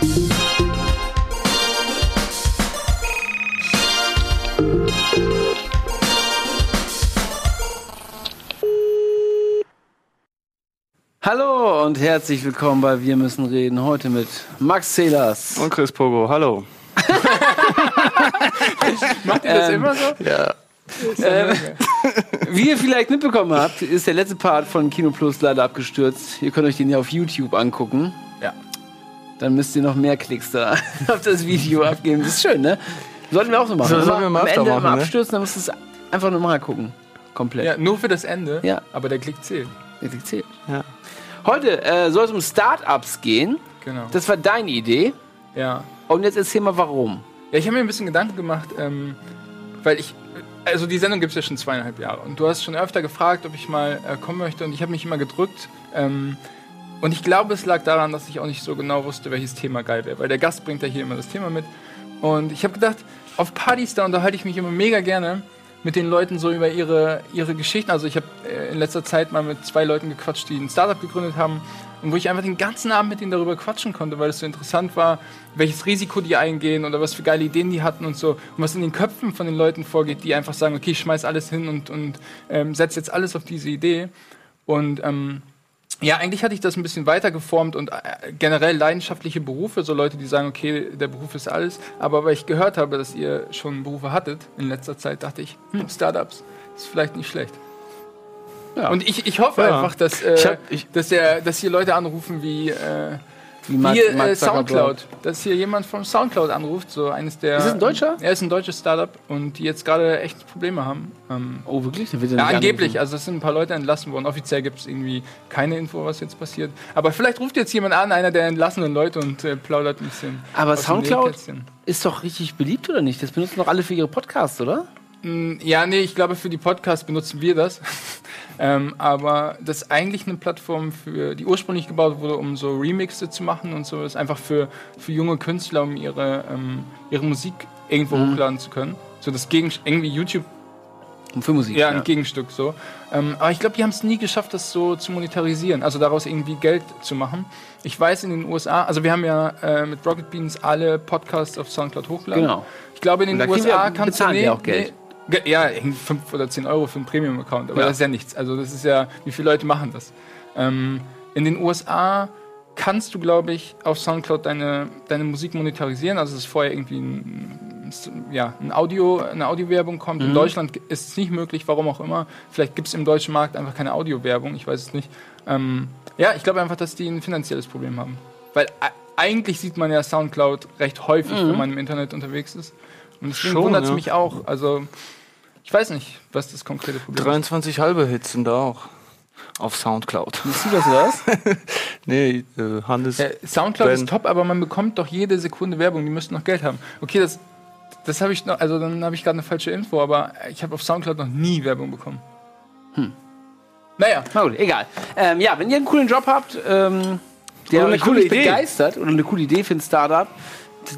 Hallo und herzlich willkommen bei Wir müssen reden. Heute mit Max Celas. Und Chris Pogo, hallo. Macht ihr das Ähm, immer so? Ja. Ähm, wie ihr vielleicht mitbekommen habt, ist der letzte Part von Kino Plus leider abgestürzt. Ihr könnt euch den ja auf YouTube angucken. Ja. Dann müsst ihr noch mehr Klicks da auf das Video abgeben. Das ist schön, ne? Sollten wir auch so machen. So sollten wir mal Am Ende immer machen, ne? abstürzen, dann musst du es einfach nur mal gucken. Komplett. Ja, nur für das Ende. Ja. Aber der Klick zählt. Der Klick zählt. Ja. Heute äh, soll es um Startups gehen. Genau. Das war deine Idee. ja. Und jetzt erzähl mal, warum. Ja, ich habe mir ein bisschen Gedanken gemacht, ähm, weil ich. Also die Sendung gibt es ja schon zweieinhalb Jahre. Und du hast schon öfter gefragt, ob ich mal äh, kommen möchte. Und ich habe mich immer gedrückt. Ähm, und ich glaube, es lag daran, dass ich auch nicht so genau wusste, welches Thema geil wäre. Weil der Gast bringt ja hier immer das Thema mit. Und ich habe gedacht, auf Partys, da unterhalte ich mich immer mega gerne mit den Leuten so über ihre, ihre Geschichten. Also ich habe äh, in letzter Zeit mal mit zwei Leuten gequatscht, die ein Startup gegründet haben. Und wo ich einfach den ganzen Abend mit denen darüber quatschen konnte, weil es so interessant war, welches Risiko die eingehen oder was für geile Ideen die hatten und so. Und was in den Köpfen von den Leuten vorgeht, die einfach sagen, okay, ich schmeiß alles hin und, und ähm, setze jetzt alles auf diese Idee. Und ähm, ja, eigentlich hatte ich das ein bisschen weiter geformt und äh, generell leidenschaftliche Berufe, so Leute, die sagen, okay, der Beruf ist alles. Aber weil ich gehört habe, dass ihr schon Berufe hattet in letzter Zeit, dachte ich, hm, Startups ist vielleicht nicht schlecht. Ja. Und ich, ich hoffe Ja. einfach, dass, äh, Ich hab- ich- dass, der, dass hier Leute anrufen wie, äh, Wie Mark- äh, Mark Zuckerberg. Soundcloud. Dass hier jemand vom Soundcloud anruft, so eines der. Ist es ein Deutscher? Er ist ein deutsches Startup und die jetzt gerade echt Probleme haben. Ähm, Oh, wirklich? Wird ja, angeblich. Also es sind ein paar Leute entlassen worden. Offiziell gibt es irgendwie keine Info, was jetzt passiert. Aber vielleicht ruft jetzt jemand an, einer der entlassenen Leute und äh, plaudert ein bisschen. Aber Soundcloud ist doch richtig beliebt, oder nicht? Das benutzen doch alle für ihre Podcasts, oder? Mm, Ja, nee, ich glaube, für die Podcasts benutzen wir das. ähm, aber das ist eigentlich eine Plattform, für, die ursprünglich gebaut wurde, um so Remixe zu machen und so. Das ist einfach für, für junge Künstler, um ihre, ähm, ihre Musik irgendwo Mhm. hochladen zu können. So das Gegen irgendwie YouTube Und für Musik. Ja, ein Gegenstück so. Ähm, aber ich glaube, die haben es nie geschafft, das so zu monetarisieren, also daraus irgendwie Geld zu machen. Ich weiß in den USA, also wir haben ja äh, mit Rocket Beans alle Podcasts auf Soundcloud hochgeladen. Genau. Ich glaube, in den USA kannst du wir auch Geld. Nee, ja, 5 oder 10 Euro für einen Premium-Account, aber Ja. das ist ja nichts. Also das ist ja, wie viele Leute machen das? Ähm, in den USA kannst du, glaube ich, auf Soundcloud deine, deine Musik monetarisieren. Also es ist vorher irgendwie ein, ja, ein Audio, eine Audiowerbung kommt. Mhm. In Deutschland ist es nicht möglich, warum auch immer. Vielleicht gibt es im deutschen Markt einfach keine Audiowerbung, ich weiß es nicht. Ähm, ja, ich glaube einfach, dass die ein finanzielles Problem haben. Weil eigentlich sieht man ja Soundcloud recht häufig, wenn man im Internet unterwegs ist. Und deswegen wundert es ja. mich auch. Also, ich weiß nicht, was das konkrete Problem ist. 23 halbe Hits sind da auch. Auf Soundcloud. Siehst du das, was? Nee, äh, Hannes. Ja, Soundcloud Ben. ist top, aber man bekommt doch jede Sekunde Werbung. Die müssten noch Geld haben. Okay, das, das habe ich noch, also dann habe ich gerade eine falsche Info, aber ich habe auf Soundcloud noch nie Werbung bekommen. Hm. Naja, Na gut, egal. Ähm, ja, wenn ihr einen coolen Job habt, ähm, der eine euch coole Idee. begeistert oder eine coole Idee für ein Startup,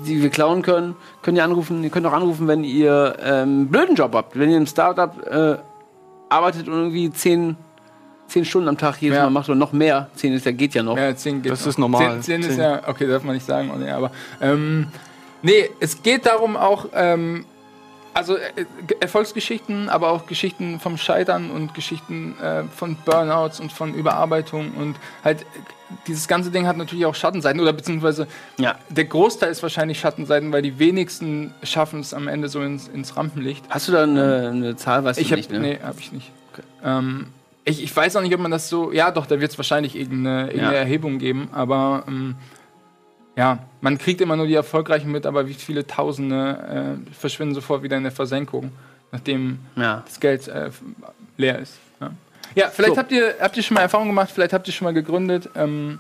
die wir klauen können, könnt ihr anrufen. Ihr könnt auch anrufen, wenn ihr ähm, einen blöden Job habt. Wenn ihr im Startup äh, arbeitet und irgendwie zehn, zehn Stunden am Tag jedes Ja. Mal macht oder noch mehr. Zehn ist ja geht ja noch. ja, 10 geht Das noch. ist normal. 10, 10 ist Zehn. ja, okay, darf man nicht sagen, oh nee, aber ähm, nee, es geht darum auch, ähm, also äh, Erfolgsgeschichten, aber auch Geschichten vom Scheitern und Geschichten äh, von Burnouts und von Überarbeitung und halt äh, dieses ganze Ding hat natürlich auch Schattenseiten oder beziehungsweise Ja. der Großteil ist wahrscheinlich Schattenseiten, weil die wenigsten schaffen es am Ende so ins, ins Rampenlicht. Hast du da eine, eine Zahl? Weißt Ich du habe nicht, ne? nee, hab ich nicht. Ähm, ich, ich weiß auch nicht, ob man das so. Ja, doch, da wird es wahrscheinlich irgendeine, irgendeine Ja. Erhebung geben, aber ähm, ja, man kriegt immer nur die Erfolgreichen mit, aber wie viele Tausende äh, verschwinden sofort wieder in der Versenkung, nachdem Ja. das Geld äh, leer ist. Ja, ja vielleicht So. habt, ihr, habt ihr schon mal Erfahrung gemacht, vielleicht habt ihr schon mal gegründet. Ähm,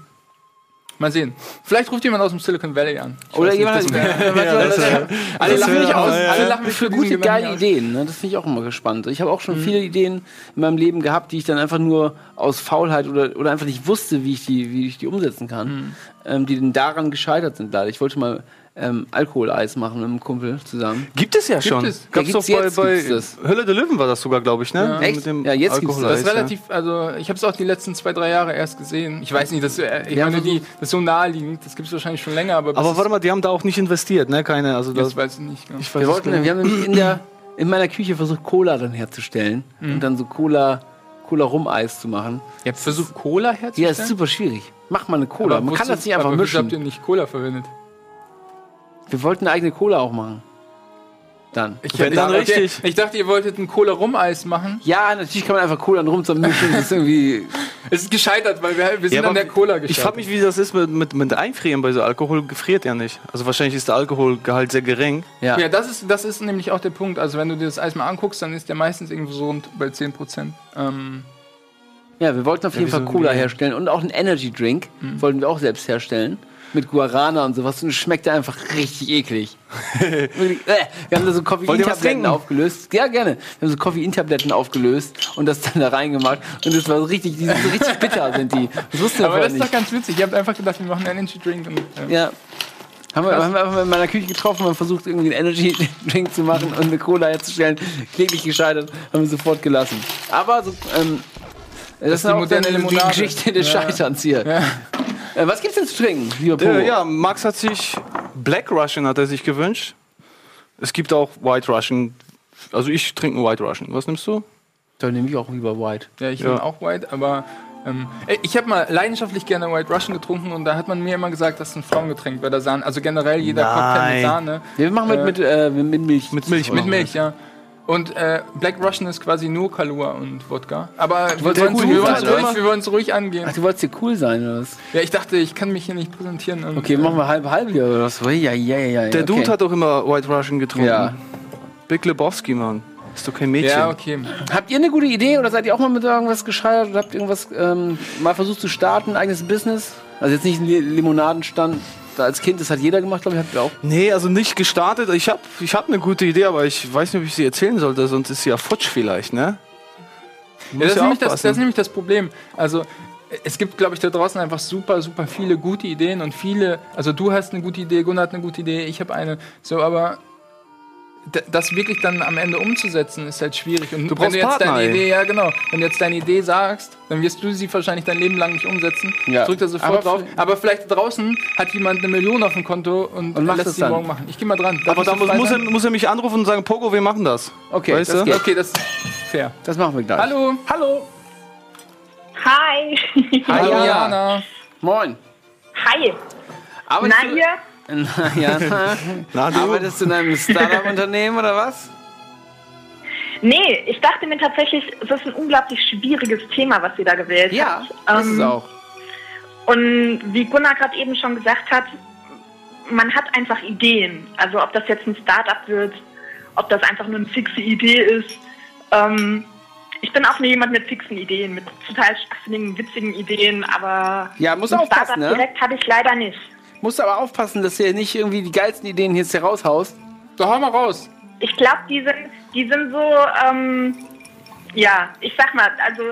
mal sehen. Vielleicht ruft jemand aus dem Silicon Valley an. Ich Oder nicht, jemand. wär- alle lachen mich aus. Alle lachen mich für gute, geile. Ideen. Ne? Das finde ich auch immer gespannt. Ich habe auch Mhm. schon viele Ideen in meinem Leben gehabt, die ich dann einfach nur aus Faulheit oder, oder einfach nicht wusste, wie ich die, wie ich die umsetzen kann, Mhm. ähm, die dann daran gescheitert sind leider. Ich wollte mal ähm, Alkoholeis machen mit einem Kumpel zusammen. Gibt es ja schon. es. Gab's Ja, doch bei, bei. Hölle der Löwen war das sogar, glaube ich, ne? Ja. Echt? Ja, jetzt gibt's das. Das ist relativ, also ich habe es auch die letzten zwei, drei Jahre erst gesehen. Ich weiß nicht, das, äh, ich Ja, meine, versuch- die, das ist so naheliegend, das gibt es wahrscheinlich schon länger, aber, Ja. Aber warte mal, die haben da auch nicht investiert, ne? Keine, also das, das, weiß ich nicht. Genau. ich weiß Wir, es wollten, nicht. wir haben nämlich in, der, in meiner Küche versucht, Cola dann herzustellen und dann so Cola, Cola Rum-Eis zu machen. Ihr habt versucht, Cola Ja, herzustellen? ist super schwierig. Mach mal eine Cola. Man kann das nicht einfach aber mischen. habt ihr nicht Cola verwendet? Wir wollten eine eigene Cola auch machen. Dann. Ich, Wenn dann dachte, richtig. ich dachte, ihr wolltet ein Cola-Rum-Eis machen. Ja, natürlich kann man einfach Cola und Rum zusammenmischen. Das ist irgendwie. Es ist gescheitert, weil wir, wir sind Ja, an der Cola gescheitert. Ich frage mich, wie das ist mit, mit, mit Einfrieren bei so Alkohol. Gefriert ja nicht. Also wahrscheinlich ist der Alkoholgehalt sehr gering. Ja. Ja, das ist, das ist nämlich auch der Punkt. Also, wenn du dir das Eis mal anguckst, dann ist der meistens irgendwo so rund bei 10%. Ähm, ja, wir wollten auf jeden Fall Cola herstellen und auch einen Energy Drink wollten wir auch selbst herstellen. Mit Guarana und sowas. Und es schmeckte einfach richtig eklig. Wir haben da so Koffeintabletten aufgelöst. Ja, gerne. Wir haben so Koffeintabletten aufgelöst und das dann da reingemacht. Und das war so richtig, die sind so richtig bitter sind die. Das wussten wir aber das ist doch nicht. ganz witzig. Ihr habt einfach gedacht, wir machen einen Energy Drink. Und, äh, Ja. Haben wir, haben wir einfach in meiner Küche getroffen und versucht, irgendwie einen Energy Drink zu machen und eine Cola herzustellen. Kläglich gescheitert, haben wir sofort gelassen. Aber so, ähm, das, ist die moderne die Limonade. Geschichte des Ja. Scheiterns hier. Ja. Äh, was gibt's denn zu trinken, lieber Pogo? Äh, ja, Max hat sich Black Russian hat er sich gewünscht. Es gibt auch White Russian. Also ich trinke einen White Russian. Was nimmst du? Dann nehme ich auch lieber White. Ja, ich Ja. nehme auch White, aber ähm, ich habe mal leidenschaftlich gerne White Russian getrunken und da hat man mir immer gesagt, das ist ein Frauengetränk bei der Sahne. Also generell jeder Cocktail mit Nein. Sahne. Wir machen mit, Äh, mit, äh, mit Milch. mit Milch Mit Milch, ja. Und äh, Black Russian ist quasi nur Kalua und Wodka. Aber wir wolltest wollen cool es wir ruhig, wir angehen. Ach, du wolltest hier cool sein, oder was? Ja, ich dachte, ich kann mich hier nicht präsentieren. Und, Okay, machen wir halb halb hier, oder was? Ja, ja, ja, ja. Der okay. Dude hat auch immer White Russian getrunken. Ja. Big Lebowski, Mann. Ist doch kein Mädchen. Ja, okay. Habt ihr eine gute Idee oder seid ihr auch mal mit irgendwas gescheitert oder habt irgendwas ähm, mal versucht zu starten, ein eigenes Business? Also jetzt nicht ein Li- Limonadenstand. Als Kind, das hat jeder gemacht, glaube ich, habt ihr auch. Nee, also nicht gestartet. Ich habe ich hab eine gute Idee, aber ich weiß nicht, ob ich sie erzählen sollte, sonst ist sie ja futsch vielleicht, ne? Ja, das, ist ja nämlich das, das ist nämlich das Problem. Also, es gibt, glaube ich, da draußen einfach super, super viele gute Ideen und viele. Also, du hast eine gute Idee, Gunnar hat eine gute Idee, ich habe eine. So, aber das wirklich dann am Ende umzusetzen, ist halt schwierig. Und Du brauchst wenn du jetzt Partner, deine. Idee, ja genau, wenn du jetzt deine Idee sagst, dann wirst du sie wahrscheinlich dein Leben lang nicht umsetzen. Ja. Drückt da sofort Aber drauf. Aber vielleicht draußen hat jemand eine Million auf dem Konto und, Und lässt sie dann. morgen machen. Ich gehe mal dran. Darf Aber da muss, muss, er, muss er mich anrufen und sagen, Pogo, wir machen das. Okay, Weißt das du? Okay, das ist fair. Das machen wir gleich. Hallo. Hallo. Hi. Hallo, Ja. Jana. Moin. Hi. Arbeitest Na ihr? Ja. Na, du? Arbeitest du in einem Startup-Unternehmen oder was? Nee, ich dachte mir tatsächlich, es ist ein unglaublich schwieriges Thema, was ihr da gewählt Ja, habt. ist es Ähm, auch. Und wie Gunnar gerade eben schon gesagt hat, man hat einfach Ideen. Also ob das jetzt ein Startup wird, ob das einfach nur eine fixe Idee ist. Ähm, ich bin auch nur jemand mit fixen Ideen, mit total schwachsinnigen, witzigen Ideen, aber Ja, muss ein Startup ne? direkt habe ich leider nicht. Musst aber aufpassen, dass du nicht irgendwie die geilsten Ideen jetzt hier raushaust. So, hau mal raus. Ich glaube, die sind, die sind so, ähm, ja, ich sag mal, also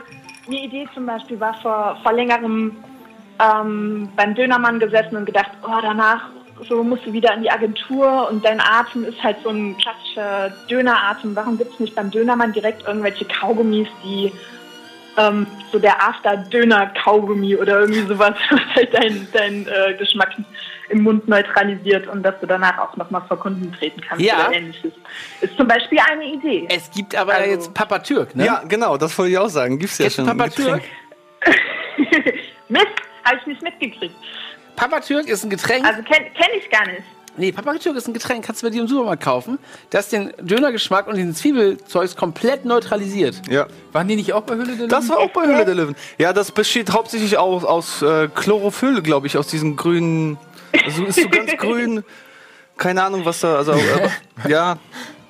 eine Idee zum Beispiel war vor, vor längerem ähm, beim Dönermann gesessen und gedacht, oh, danach so musst du wieder in die Agentur und dein Atem ist halt so ein klassischer Döneratem. Warum gibt es nicht beim Dönermann direkt irgendwelche Kaugummis, die ähm, so der After-Döner-Kaugummi oder irgendwie sowas, was halt deinen dein, äh, Geschmack im Mund neutralisiert und dass du danach auch nochmal vor Kunden treten kannst Ja. oder ähnliches. Ist zum Beispiel eine Idee. Es gibt aber Also- jetzt Papa Türk, ne? Ja, genau, das wollte ich auch sagen. Gibt's ja du schon. Papa Türk? Mist, habe ich nicht mitgekriegt. Papa Türk ist ein Getränk. Also kenne kenn ich gar nicht. Nee, Papa Türk ist ein Getränk, kannst du bei dir im Supermarkt kaufen, das den Dönergeschmack und diesen Zwiebelzeugs komplett neutralisiert. Ja. Waren die nicht auch bei Hülle der Das Löwen? war auch bei Höhle der Löwen. Ja, das besteht hauptsächlich aus, aus äh, Chlorophyll, glaube ich, aus diesen grünen. Also ist so ganz grün. Keine Ahnung, was da. Also, aber, ja,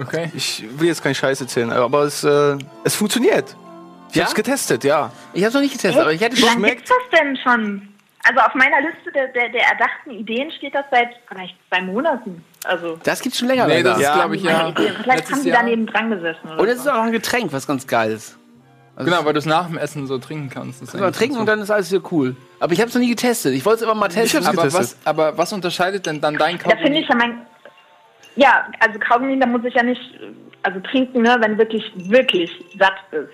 Okay. ich will jetzt keinen Scheiß erzählen, aber es, äh, es funktioniert. Ich Ja? hab's getestet, ja. Ich hab's noch nicht getestet, aber ich hätte Wie lange schmeckt- gibt's das denn schon? Also auf meiner Liste der, der, der erdachten Ideen steht das seit vielleicht zwei Monaten. Also Das gibt's schon länger. Nee, leider. das ist, Ja. glaube ich, ja. Vielleicht letztes haben die daneben dran gesessen. Oder Und es so. ist auch noch ein Getränk, was ganz geil ist. Also Genau, weil du es nach dem Essen so trinken kannst. Das ist eigentlich trinken so. und dann ist alles wieder cool. Aber ich habe es noch nie getestet. Ich wollte es immer mal testen. aber getestet. was, aber was unterscheidet denn dann dein Da finde Kaugummi? ich ja mein. Ja, also Kaugummi, da muss ich ja nicht, also trinken, ne, wenn du wirklich, wirklich satt bist.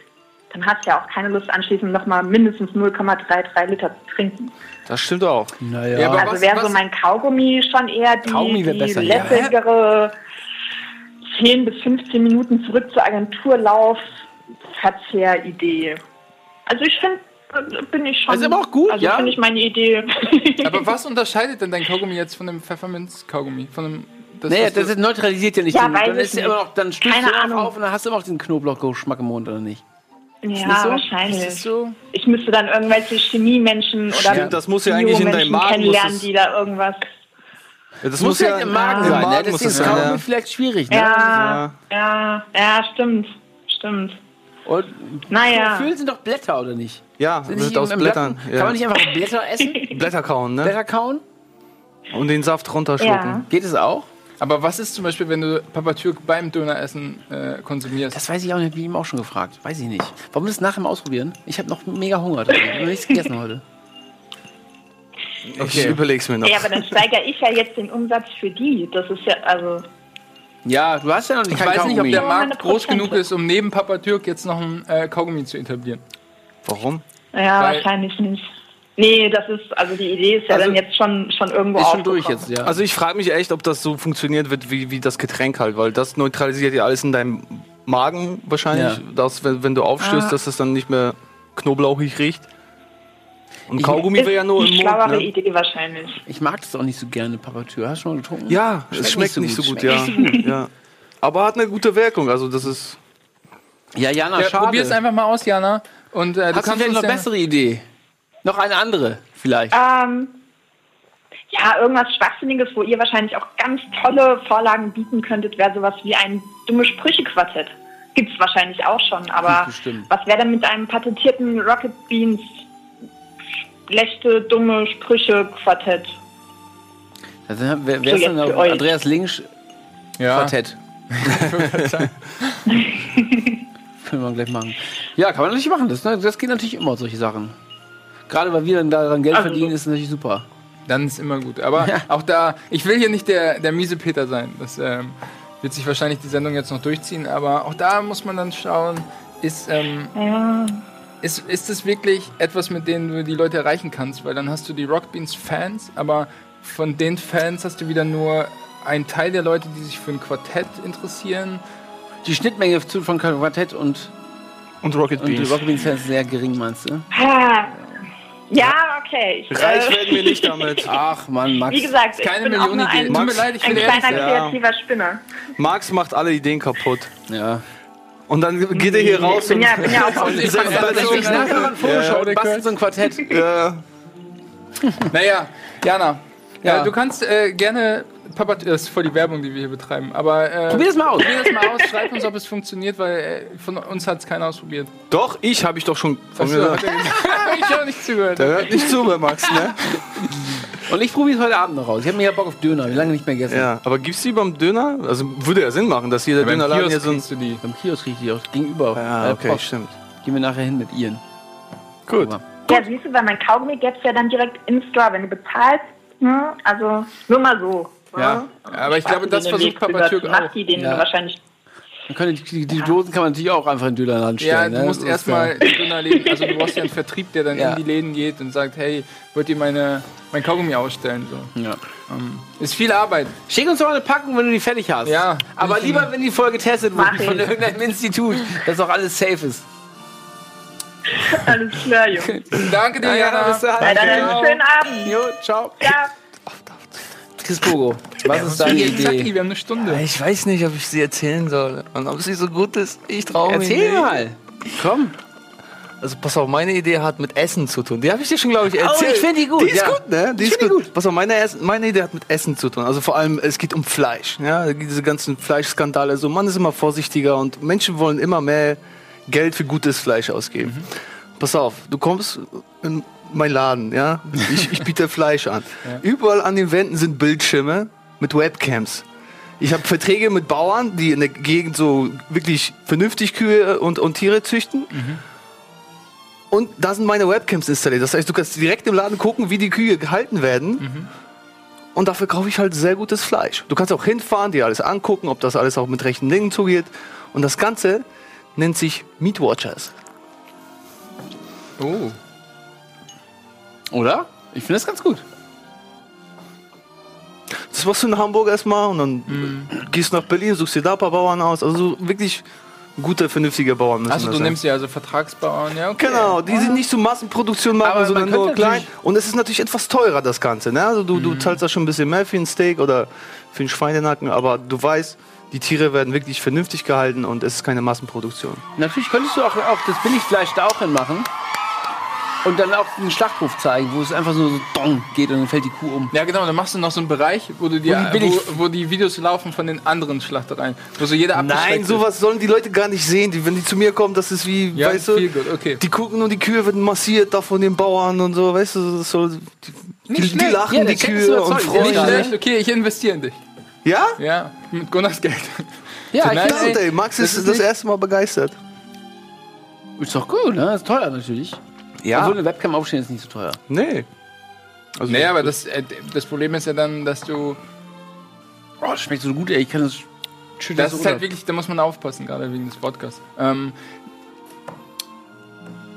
Dann hast du ja auch keine Lust anschließend nochmal mindestens 0,33 Liter zu trinken. Das stimmt auch. naja. Ja, aber Also wäre so mein Kaugummi schon eher die, Kaugummi die besser, ja. lässigere 10 bis 15 Minuten zurück zur Agenturlauf Verzehr-Idee. Also ich finde, bin ich schon. Also aber auch gut, also ja. finde ich meine Idee. Aber was unterscheidet denn dein Kaugummi jetzt von dem Pfefferminz-Kaugummi? Von dem, das, naja, das ist neutralisiert ja nicht. Ja, den, weiß dann ich ist ja nicht. immer noch, dann stößt du Ahnung. auf und dann hast du immer noch den Knoblauchgeschmack im Mund, oder nicht? Ja, so? wahrscheinlich. so? Ich müsste dann irgendwelche Chemiemenschen oder Stimmt, das muss ja eigentlich in deinem Biomenschen Magen, muss kennenlernen, die da irgendwas. Ja, das muss ja im Magen sein, ne? Magen Das muss ist sein. Ja. vielleicht schwierig, ne? Ja, ja, ja, stimmt, stimmt. Und Naja. Chlorophyll sind doch Blätter, oder nicht? Ja, Sind wird nicht aus Blättern. Blatten- Ja. Kann man nicht einfach Blätter essen? Blätter kauen, ne? Blätter kauen? Und den Saft runterschlucken. Ja. Geht es auch? Aber was ist zum Beispiel, wenn du Papa Türk beim Döneressen äh, konsumierst? Das weiß ich auch nicht, ich ihm auch schon gefragt. Weiß ich nicht. Wollen wir das nachher mal ausprobieren? Ich habe noch mega Hunger. Ich habe noch nichts gegessen heute. Ich Okay. überleg's mir noch. Ja, aber dann steigere ich ja jetzt den Umsatz für die. Das ist ja, also. Ja, du hast ja noch nicht ich weiß nicht, ob der Markt groß genug ist, um neben Papa Türk jetzt noch ein äh, Kaugummi zu etablieren. Warum? Ja, Weil- wahrscheinlich nicht. Nee, das ist, also die Idee ist ja Also- dann jetzt schon, schon irgendwo Ist schon durch jetzt, ja. Also ich frage mich echt, ob das so funktioniert wird wie, wie das Getränk halt, weil das neutralisiert ja alles in deinem Magen wahrscheinlich, Ja. dass wenn, wenn du aufstößt, Ah. dass es dann nicht mehr knoblauchig riecht. Und Kaugummi wäre ja nur im Mund. schlauere Ne? Idee wahrscheinlich. ich mag das auch nicht so gerne, Papatür. Hast du schon mal getrunken? Ja, Schmeckt es schmeckt nicht so gut, ja. Schmeckt ja. Aber hat eine gute Wirkung, also das ist... Ja, Jana, Ja, schade. Probier es einfach mal aus, Jana. Und, äh, du Hast du noch ja- eine bessere Idee? Noch eine andere, vielleicht. Ähm, ja, irgendwas Schwachsinniges, wo ihr wahrscheinlich auch ganz tolle Vorlagen bieten könntet, wäre sowas wie ein dumme Sprüche-Quartett. Gibt's wahrscheinlich auch schon, aber Bestimmt. was wäre denn mit einem patentierten Rocket Beans schlechte, dumme Sprüche-Quartett? Also, wer, wer So, ist denn. Andreas Links Ja. Quartett? Können wir gleich machen. Ja, kann man natürlich machen. Das, ne, das geht natürlich immer, solche Sachen. Gerade weil wir dann daran Geld Also- verdienen, ist natürlich super. Dann ist immer gut. Aber auch da, ich will hier nicht der, der miese Peter sein. Das ähm, wird sich wahrscheinlich die Sendung jetzt noch durchziehen. Aber auch da muss man dann schauen, ist, ähm, Ja. ist, ist es wirklich etwas, mit dem du die Leute erreichen kannst? Weil dann hast du die Rockbeans Fans, aber von den Fans hast du wieder nur einen Teil der Leute, die sich für ein Quartett interessieren. Die Schnittmenge von Quartett und, Und Rocket und Beans. Rocket Beans ist sehr gering, meinst du? Ah. Ja, okay. Ich, Reich äh, werden wir nicht damit. Ach Mann, Max. Wie gesagt, ich Keine bin auch nur Millionenidee. ein, Tut mir leid, ich ein kleiner kreativer Spinner. Max macht alle Ideen kaputt. Ja. Und dann geht er hier raus Ich bin und... ja, bin ja auch Und ich Setzt dann das so- ein basteln so ein Quartett. Ja, Naja, Jana. Ja. Ja. du kannst äh, gerne, Papa, das ist voll die Werbung, die wir hier betreiben, aber äh, Probier das mal aus. probier das mal aus, schreib uns, ob es funktioniert, weil äh, von uns hat es keiner ausprobiert. doch, ich habe ich doch schon von mir gesagt. ich habe nicht zugehört. Der hört nicht zu bei Max, ne? Und ich probiere es heute Abend noch aus. Ich habe mir ja Bock auf Döner. Wie lange nicht mehr gegessen. Ja, aber gibt's die beim Döner? Also würde ja Sinn machen, dass jeder Beim Dönerladen Kiosk hier so ein... du die. Beim Kiosk kriege ich die auch gegenüber. Ja, der okay, Post. stimmt. Gehen wir nachher hin mit Ian. Gut. Aber- Ja, siehst du, weil mein Kaugummi gäbe es ja dann direkt im Store, wenn du bezahlst. Ne? Also nur mal so. Ja, ne? aber ich glaube, Spaß das versucht Papa Türk auch. Den Ja. wahrscheinlich. Man kann die, die, die Dosen kann man natürlich auch einfach in den Dönerladen Ja, stellen. du ne? musst ist erstmal Dönerläden, also du brauchst ja einen Vertrieb, der dann Ja. in die Läden geht und sagt, hey, wollt ihr meine, mein Kaugummi ausstellen? So. Ja. Ähm, ist viel Arbeit. Schick uns doch mal eine Packung, wenn du die fertig hast. Ja. Aber lieber, wenn die voll getestet wird von ich. irgendeinem Institut, dass auch alles safe ist. Alles klar, Junge. Danke dir, Ja, ja, Jana. bis dann. Ja, dann einen schönen Abend. Jo, ciao. Ja. Chris Pogo, was ist deine Zacki, Zacki, Idee? wir haben eine Stunde. Ich weiß nicht, ob ich sie erzählen soll. Und ob sie so gut ist. Ich traue mich Erzähl nicht. mal. Komm. Also pass auf, meine Idee hat mit Essen zu tun. Die habe ich dir schon, glaube ich, erzählt. Oh, ich finde die gut, Die ist ja. gut, ne? Die Ich ist gut. die Pass auf, meine, meine Idee hat mit Essen zu tun. Also vor allem, es geht um Fleisch. Ja? Diese ganzen Fleischskandale. So, man ist immer vorsichtiger und Menschen wollen immer mehr Geld für gutes Fleisch ausgeben. Mhm. Pass auf, du kommst in mein Laden, ja? Ich, ich biete Fleisch an. Überall an den Wänden sind Bildschirme mit Webcams. Ich habe Verträge mit Bauern, die in der Gegend so wirklich vernünftig Kühe und, und Tiere züchten. Und da sind meine Webcams installiert. Das heißt, du kannst direkt im Laden gucken, wie die Kühe gehalten werden. Und dafür kaufe ich halt sehr gutes Fleisch. Du kannst auch hinfahren, dir alles angucken, ob das alles auch mit rechten Dingen zugeht. Und das Ganze nennt sich Meat Watchers. Oh. Oder? Ich finde das ganz gut. Das machst du in Hamburg erstmal und dann gehst du nach Berlin, suchst dir da ein paar Bauern aus. Also so wirklich gute, vernünftige Bauern müssen Also das du sein. nimmst ja also Vertragsbauern, ja okay. Genau, die sind nicht so Massenproduktion machen, Aber sondern nur klein. Und es ist natürlich etwas teurer, das Ganze. Ne? Also du, du zahlst da schon ein bisschen mehr für ein Steak oder für einen Schweinenacken, aber du weißt, die Tiere werden wirklich vernünftig gehalten und es ist keine Massenproduktion. Natürlich könntest du auch, auch das Billigfleisch da auch hinmachen. Und dann auch einen Schlachtruf zeigen, wo es einfach so, so dong geht und dann fällt die Kuh um. Ja, genau, dann machst du noch so einen Bereich, wo du dir, Wo die wo, wo die Videos laufen von den anderen Schlachtereien, wo so jeder Nein, ist. sowas sollen die Leute gar nicht sehen. Die, wenn die zu mir kommen, das ist wie, Ja, weißt du, viel gut, okay. die gucken und die Kühe werden massiert da von den Bauern und so, weißt du, das soll, die, die, die lachen Ja, die ist Kühe und freuen Ja, sich. schlecht, okay, ich investiere in dich. Ja? Ja, mit Gunnars Geld. Ja, Nein, ich Ja, ey, Max das ist ist das erste Mal begeistert. ist doch gut, ne? Ist teuer natürlich. Obwohl eine Webcam aufstehen ist nicht so teuer. Nee. Also, Naja, aber das, äh, das Problem ist ja dann, dass du. Oh, das schmeckt so gut, ey. Ich kann das schütteln. Das ist halt wirklich, da muss man aufpassen, gerade wegen des Podcasts. Ähm,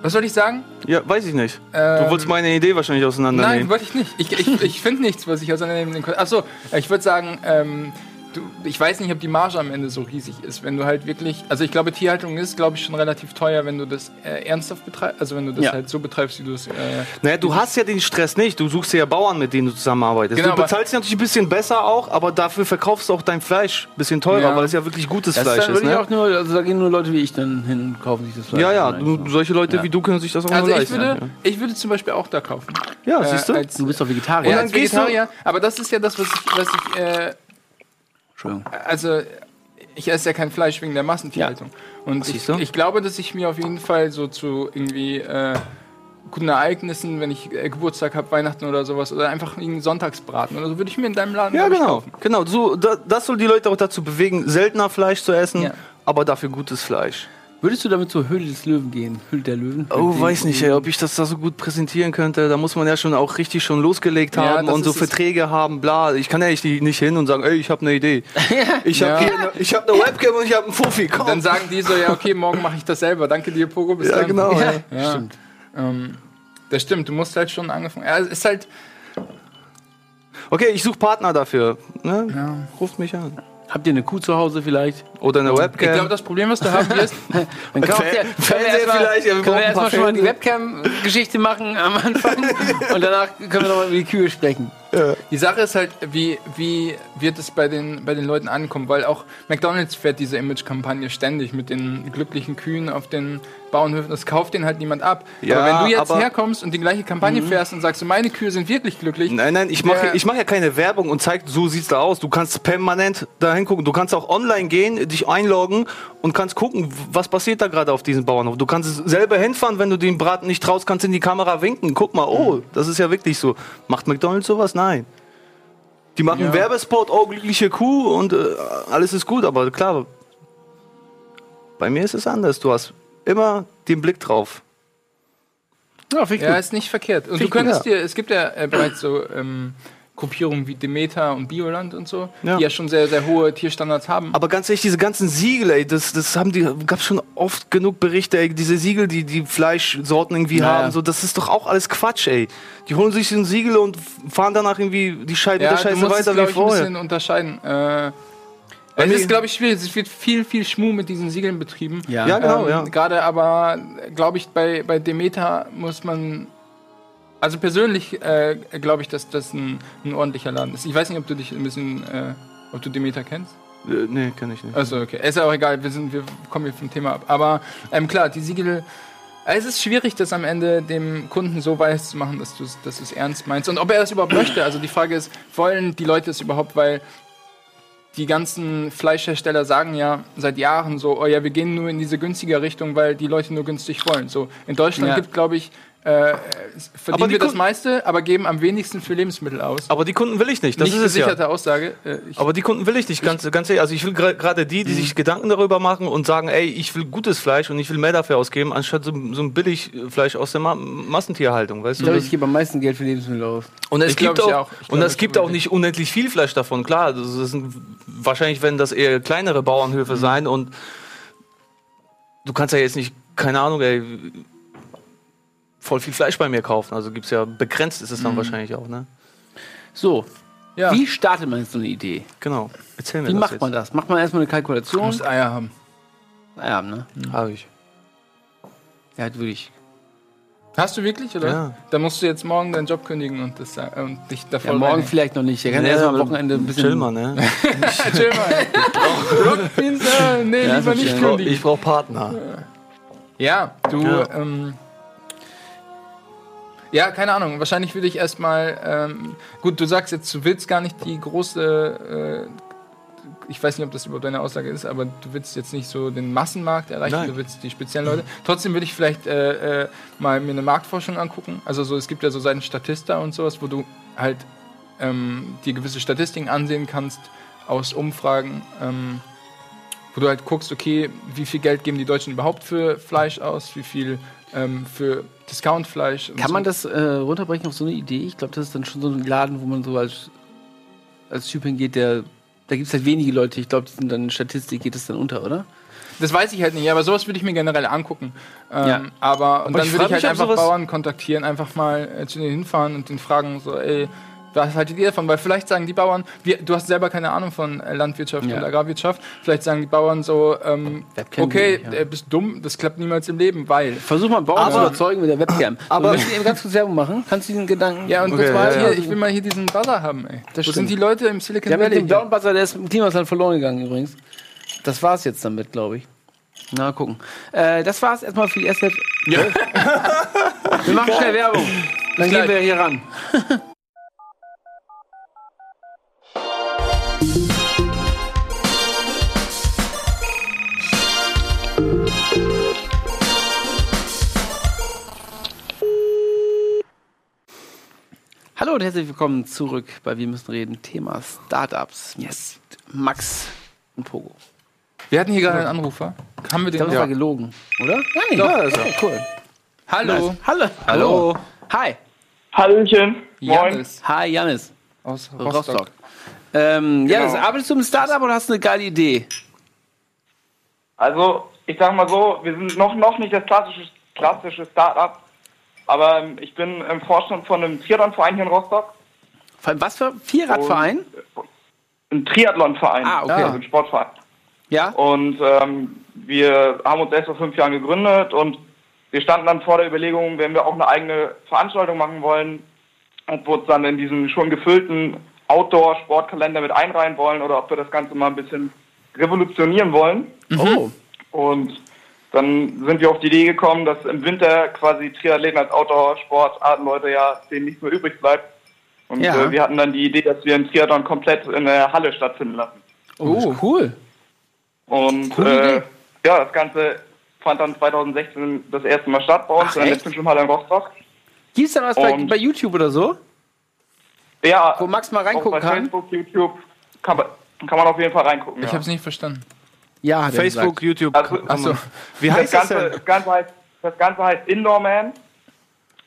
was soll ich sagen? Ja, weiß ich nicht. Ähm, du wolltest meine Idee wahrscheinlich Nein, auseinandernehmen. wollte ich nicht. Ich, ich, ich finde nichts, was ich auseinandernehmen könnte. Achso, ich würde sagen, ähm, du, ich weiß nicht, ob die Marge am Ende so riesig ist, wenn du halt wirklich. Also ich glaube, Tierhaltung ist, glaube ich, schon relativ teuer, wenn du das äh, ernsthaft betreibst. Also wenn du das Ja. halt so betreibst, wie du es. Äh, Naja, du hast ja den Stress nicht. Du suchst dir ja Bauern, mit denen du zusammenarbeitest. Genau, du bezahlst dich natürlich ein bisschen besser auch, aber dafür verkaufst du auch dein Fleisch ein bisschen teurer, Ja. weil es ja wirklich gutes das Fleisch ist ist. Ne? auch nur, also da gehen nur Leute wie ich dann hin und kaufen sich das Fleisch. Ja, ja, du, solche Leute Ja. wie du können sich das auch also nur ich leisten. würde, ich würde zum Beispiel auch da kaufen. ja, Äh, siehst du? als- Du bist doch Vegetarier. Ja, dann als gehst du- Vegetarier. Aber das ist ja das, was ich, was ich äh. Also ich esse ja kein Fleisch wegen der Massentierhaltung. Und ich, ich glaube, dass ich mir auf jeden Fall so zu irgendwie äh, guten Ereignissen, wenn ich äh, Geburtstag habe, Weihnachten oder sowas, oder einfach einen Sonntagsbraten oder so, würde ich mir in deinem Laden ja, genau. kaufen. Genau, so, da, das soll die Leute auch dazu bewegen, seltener Fleisch zu essen, Ja. aber dafür gutes Fleisch. Würdest du damit zur Höhle des Löwen gehen? Höhle der Löwen? Oh, weiß nicht, ey, ob ich das da so gut präsentieren könnte. Da muss man ja schon auch richtig schon losgelegt Ja, haben und so. Verträge haben, bla. Ich kann ja nicht, nicht hin und sagen, ey, ich habe eine Idee. Ich habe Ja. eine, ich hab eine Webcam und ich habe einen Fuffi. Komm. Dann sagen die so, ja, okay, morgen mache ich das selber. Danke dir, Pogo, bis ja, dann. genau. Ja. Ja. Stimmt. Ähm, das stimmt, du musst halt schon angefangen. Ja, es ist halt. Okay, ich suche Partner dafür. Ne? Ja. Ruft mich an. Habt ihr eine Kuh zu Hause vielleicht? Oder eine Ich Webcam. glaube, das Problem, was du haben wirst, Dann kauft Fer- ihr- wir Fernseher vielleicht, ja, wir können wir erstmal schon mal die. Webcam-Geschichte machen am Anfang und danach können wir nochmal über die Kühe sprechen. Die Sache ist halt, wie, wie wird es bei den, bei den Leuten ankommen? Weil auch McDonalds fährt diese Image-Kampagne ständig mit den glücklichen Kühen auf den Bauernhöfen. Das kauft denen halt niemand ab. Ja, aber wenn du jetzt herkommst und die gleiche Kampagne fährst und sagst, meine Kühe sind wirklich glücklich. Nein, nein, ich mache mach ja keine Werbung und zeig, so sieht's da aus. Du kannst permanent da hingucken. Du kannst auch online gehen, dich einloggen und kannst gucken, was passiert da gerade auf diesem Bauernhof. Du kannst es selber hinfahren, wenn du den Braten nicht traust, kannst in die Kamera winken. Guck mal, oh, das ist ja wirklich so. Macht McDonalds sowas? Nein. Die machen Ja. Werbespot, oh, glückliche Kuh und äh, alles ist gut, aber klar, bei mir ist es anders. Du hast immer den Blick drauf. Ja, Ja, ist nicht verkehrt. Und du könntest gut, dir, es gibt ja äh, bereits so ähm, Gruppierungen wie Demeter und Bioland und so, Ja. die ja schon sehr, sehr hohe Tierstandards haben. Aber ganz ehrlich, diese ganzen Siegel, ey, das, das haben die, gab schon oft genug Berichte, ey, diese Siegel, die die Fleischsorten irgendwie Naja. haben, so, das ist doch auch alles Quatsch, ey. Die holen sich ein Siegel und fahren danach irgendwie die Scheibe ja, der du Scheiße musst es, weiter glaube wie ich, ein vorher. bisschen unterscheiden. Äh, es ist, glaube ich, schwierig. Es wird viel, viel Schmuh mit diesen Siegeln betrieben. Ja. Ja, genau, ähm, ja. Gerade aber, glaube ich, bei, bei Demeter muss man. Also persönlich äh, glaube ich, dass das ein, ein ordentlicher Laden ist. Ich weiß nicht, ob du dich ein bisschen, äh, ob du Demeter kennst. Äh, nee, kann ich nicht. Also okay, ist ja auch egal, wir, sind, wir kommen hier vom Thema ab. Aber ähm, klar, die Siegel, es ist schwierig, das am Ende dem Kunden so weiß zu machen, dass du es ernst meinst. Und ob er das überhaupt möchte. Also die Frage ist, wollen die Leute es überhaupt, weil die ganzen Fleischhersteller sagen ja seit Jahren so, oh ja, wir gehen nur in diese günstige Richtung, weil die Leute nur günstig wollen. So in Deutschland Ja. gibt, glaube ich, äh, verdienen die wir das meiste, aber geben am wenigsten für Lebensmittel aus. Aber die Kunden will ich nicht. Das Nicht ist es ja. gesicherte Aussage. Äh, Aber die Kunden will ich nicht, ganz, ganz ehrlich. Also ich will gerade die, die sich Gedanken darüber machen und sagen, ey, ich will gutes Fleisch und ich will mehr dafür ausgeben, anstatt so, so ein Billigfleisch aus der Ma Massentierhaltung, weißt Ich du? glaube, ich gebe am meisten Geld für Lebensmittel aus. Und es Ich gibt auch, auch. Und glaub, es gibt auch nicht unendlich viel Fleisch davon. Klar, das sind wahrscheinlich werden das eher kleinere Bauernhöfe sein und du kannst ja jetzt nicht, keine Ahnung, ey, voll viel Fleisch bei mir kaufen. Also gibt's ja begrenzt ist es dann wahrscheinlich auch, ne? So, ja, wie startet man jetzt so eine Idee? Genau. Erzähl mir Wie das macht jetzt. man das? Macht man erstmal eine du Kalkulation? musst Eier haben. Ja, ne? Hab ich. Ja, halt würde ich. Hast du wirklich, oder? Ja. Dann musst du jetzt morgen deinen Job kündigen und, das, sa- und dich davor Ja, morgen reinigen. vielleicht noch nicht. Er kann erstmal am Wochenende ein bisschen. Chill mal, ne? Chill mal. Äh, nee, Ja, lieber nicht kündigen. Ich brauche Partner. Ja, du, Ja. ähm. Ja, keine Ahnung. Wahrscheinlich würde ich erstmal. Ähm, gut, du sagst jetzt, du willst gar nicht die große. Äh, ich weiß nicht, ob das überhaupt deine Aussage ist, aber du willst jetzt nicht so den Massenmarkt erreichen, Nein. du willst die speziellen Leute. Trotzdem würde ich vielleicht äh, äh, mal mir eine Marktforschung angucken. Also so, es gibt ja so Seiten Statista und sowas, wo du halt ähm, dir gewisse Statistiken ansehen kannst aus Umfragen, ähm, wo du halt guckst, okay, wie viel Geld geben die Deutschen überhaupt für Fleisch aus, wie viel ähm, für Discountfleisch. Kann so. man das äh, runterbrechen auf so eine Idee? Ich glaube, das ist dann schon so ein Laden, wo man so als, als Typ hingeht, der. Da gibt es halt wenige Leute. Ich glaube, dann in Statistik geht es dann unter, oder? Das weiß ich halt nicht, aber sowas würde ich mir generell angucken. Ähm, Ja. Aber und Aber dann würde ich halt einfach Bauern kontaktieren, einfach mal äh, zu denen hinfahren und den fragen, so, ey, was haltet ihr davon? Weil vielleicht sagen die Bauern, wir, du hast selber keine Ahnung von äh, Landwirtschaft Ja. und Agrarwirtschaft, vielleicht sagen die Bauern so, ähm, Webcam okay, wenig, ja. äh, bist dumm, das klappt niemals im Leben, weil. Versuch mal Bauern zu überzeugen mit der Webcam. aber- Aber möchte eben ganz kurz Werbung machen. Kannst du diesen Gedanken? Ja, und Okay, mal ja, hier, ja. ich will mal hier diesen Buzzer haben, ey. Das Wo sind die Leute im Silicon Der mit Valley? dem blauen Buzzer, der ist im Klimasland verloren gegangen übrigens. Das war's jetzt damit, glaube ich. Na, gucken. Äh, das war's erstmal für die SF. Ja. wir machen schnell Werbung. Dann gehen wir hier ran. Hallo und herzlich willkommen zurück bei Wir müssen reden. Thema Startups. Yes. Max und Pogo. Wir hatten hier gerade einen Anrufer. Haben wir Ich den? glaube, das war gelogen, oder? Ja, nee. Doch. Ja, ist ja cool. Hallo. Nice. Hallo. Hallo. Hi. Hallöchen. Moin. Janis Hi, Janis. aus Rostock. Rostock. Ähm, Genau. Janis, arbeitest du im Startup oder hast du eine geile Idee? Also, ich sag mal so, wir sind noch, noch nicht das klassische, klassische Start-up, aber ähm, ich bin im Vorstand von einem Triathlon-Verein hier in Rostock. Allem, was für Vierradverein? Ein Triathlon-Verein. Ah, okay. Also ein Sportverein. Ja. Und ähm, wir haben uns erst vor fünf Jahren gegründet und wir standen dann vor der Überlegung, wenn wir auch eine eigene Veranstaltung machen wollen, wir uns dann in diesen schon gefüllten Outdoor-Sportkalender mit einreihen wollen oder ob wir das Ganze mal ein bisschen revolutionieren wollen. Oh. Und dann sind wir auf die Idee gekommen, dass im Winter quasi Triathleten als Outdoor-Sportartenleute ja denen nichts mehr übrig bleibt. Und Ja. äh, wir hatten dann die Idee, dass wir einen Triathlon komplett in der Halle stattfinden lassen. Oh, cool. Und äh, ja, das Ganze fand dann 2016 das erste Mal statt bei uns Ach, in der echt? letzten Schwimmhalle in Rostock. Gibt's da was bei, bei YouTube oder so? Ja, Wo Max mal reingucken bei kann? Facebook, YouTube kann man, kann man auf jeden Fall reingucken. Ich ja. habe es nicht verstanden. Ja, Facebook, gesagt. YouTube. Also- kann Ach so. man- Wie das, heißt das Ganze, denn? das, Ganze heißt, das Ganze heißt Indoor Man,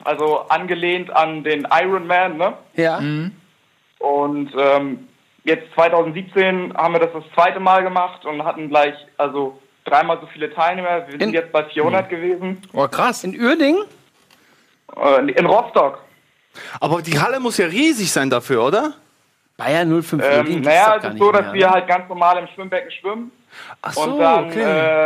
also angelehnt an den Iron Man, ne? Ja. Und ähm, jetzt 2017 haben wir das das zweite Mal gemacht und hatten gleich also dreimal so viele Teilnehmer. Wir sind In- jetzt bei 400 gewesen. Oh, krass. In Uerding? Äh, in Rostock. Aber die Halle muss ja riesig sein dafür, oder? Bayern 05 Uerding Ähm, naja, es ist so, dass mehr, wir halt ganz normal im Schwimmbecken schwimmen Ach und dann okay.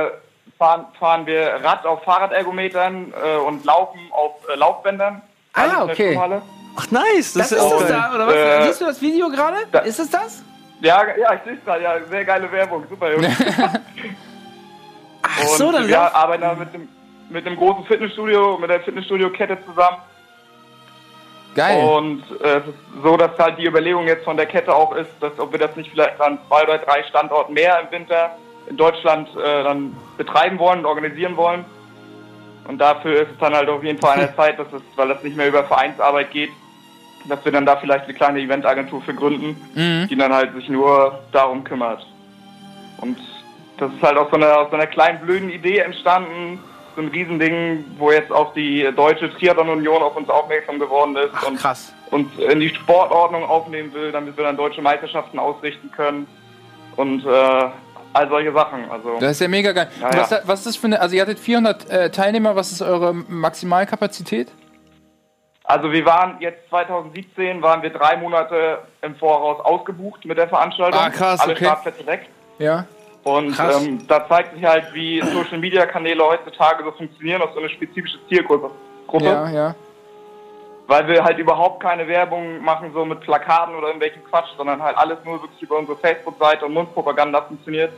äh, fahren, fahren wir Rad auf Fahrradergometern äh, und laufen auf äh, Laufbändern. Ah, Alles in der okay. Ach nice, Das das, ist das da, oder was? Äh, Siehst du das Video gerade? da- Ist es das? Ja, ja, ich sehe es gerade, ja, sehr geile Werbung, super Jungs. Ach so, dann wir lauf- arbeiten da mit dem, mit dem großen Fitnessstudio, mit der Fitnessstudio-Kette zusammen. Geil. Und äh, es ist so, dass halt die Überlegung jetzt von der Kette auch ist, dass ob wir das nicht vielleicht an zwei oder drei Standorten mehr im Winter in Deutschland äh, dann betreiben wollen und organisieren wollen. Und dafür ist es dann halt auf jeden Fall an der Zeit, dass es, weil das nicht mehr über Vereinsarbeit geht, dass wir dann da vielleicht eine kleine Eventagentur für gründen, Mhm. die dann halt sich nur darum kümmert. Und das ist halt aus so einer, aus so einer kleinen blöden Idee entstanden, so ein Riesending, wo jetzt auch die Deutsche Triathlon-Union auf uns aufmerksam geworden ist Ach, und krass. uns in die Sportordnung aufnehmen will, damit wir dann deutsche Meisterschaften ausrichten können und äh, all solche Sachen. Also Das ist ja mega geil. Ja, was, ja. was ist das für eine, also ihr hattet 400 äh, Teilnehmer, was ist eure Maximalkapazität? Also wir waren jetzt 2017 waren wir drei Monate im Voraus ausgebucht mit der Veranstaltung. Ah, krass, Alle okay. Startplätze weg. Ja. Und ähm, da zeigt sich halt, wie Social Media Kanäle heutzutage so funktionieren auf so eine spezifische Zielgruppe. Gruppe, Ja, ja. Weil wir halt überhaupt keine Werbung machen, so mit Plakaten oder irgendwelchen Quatsch, sondern halt alles nur wirklich über unsere Facebook-Seite und Mundpropaganda funktioniert.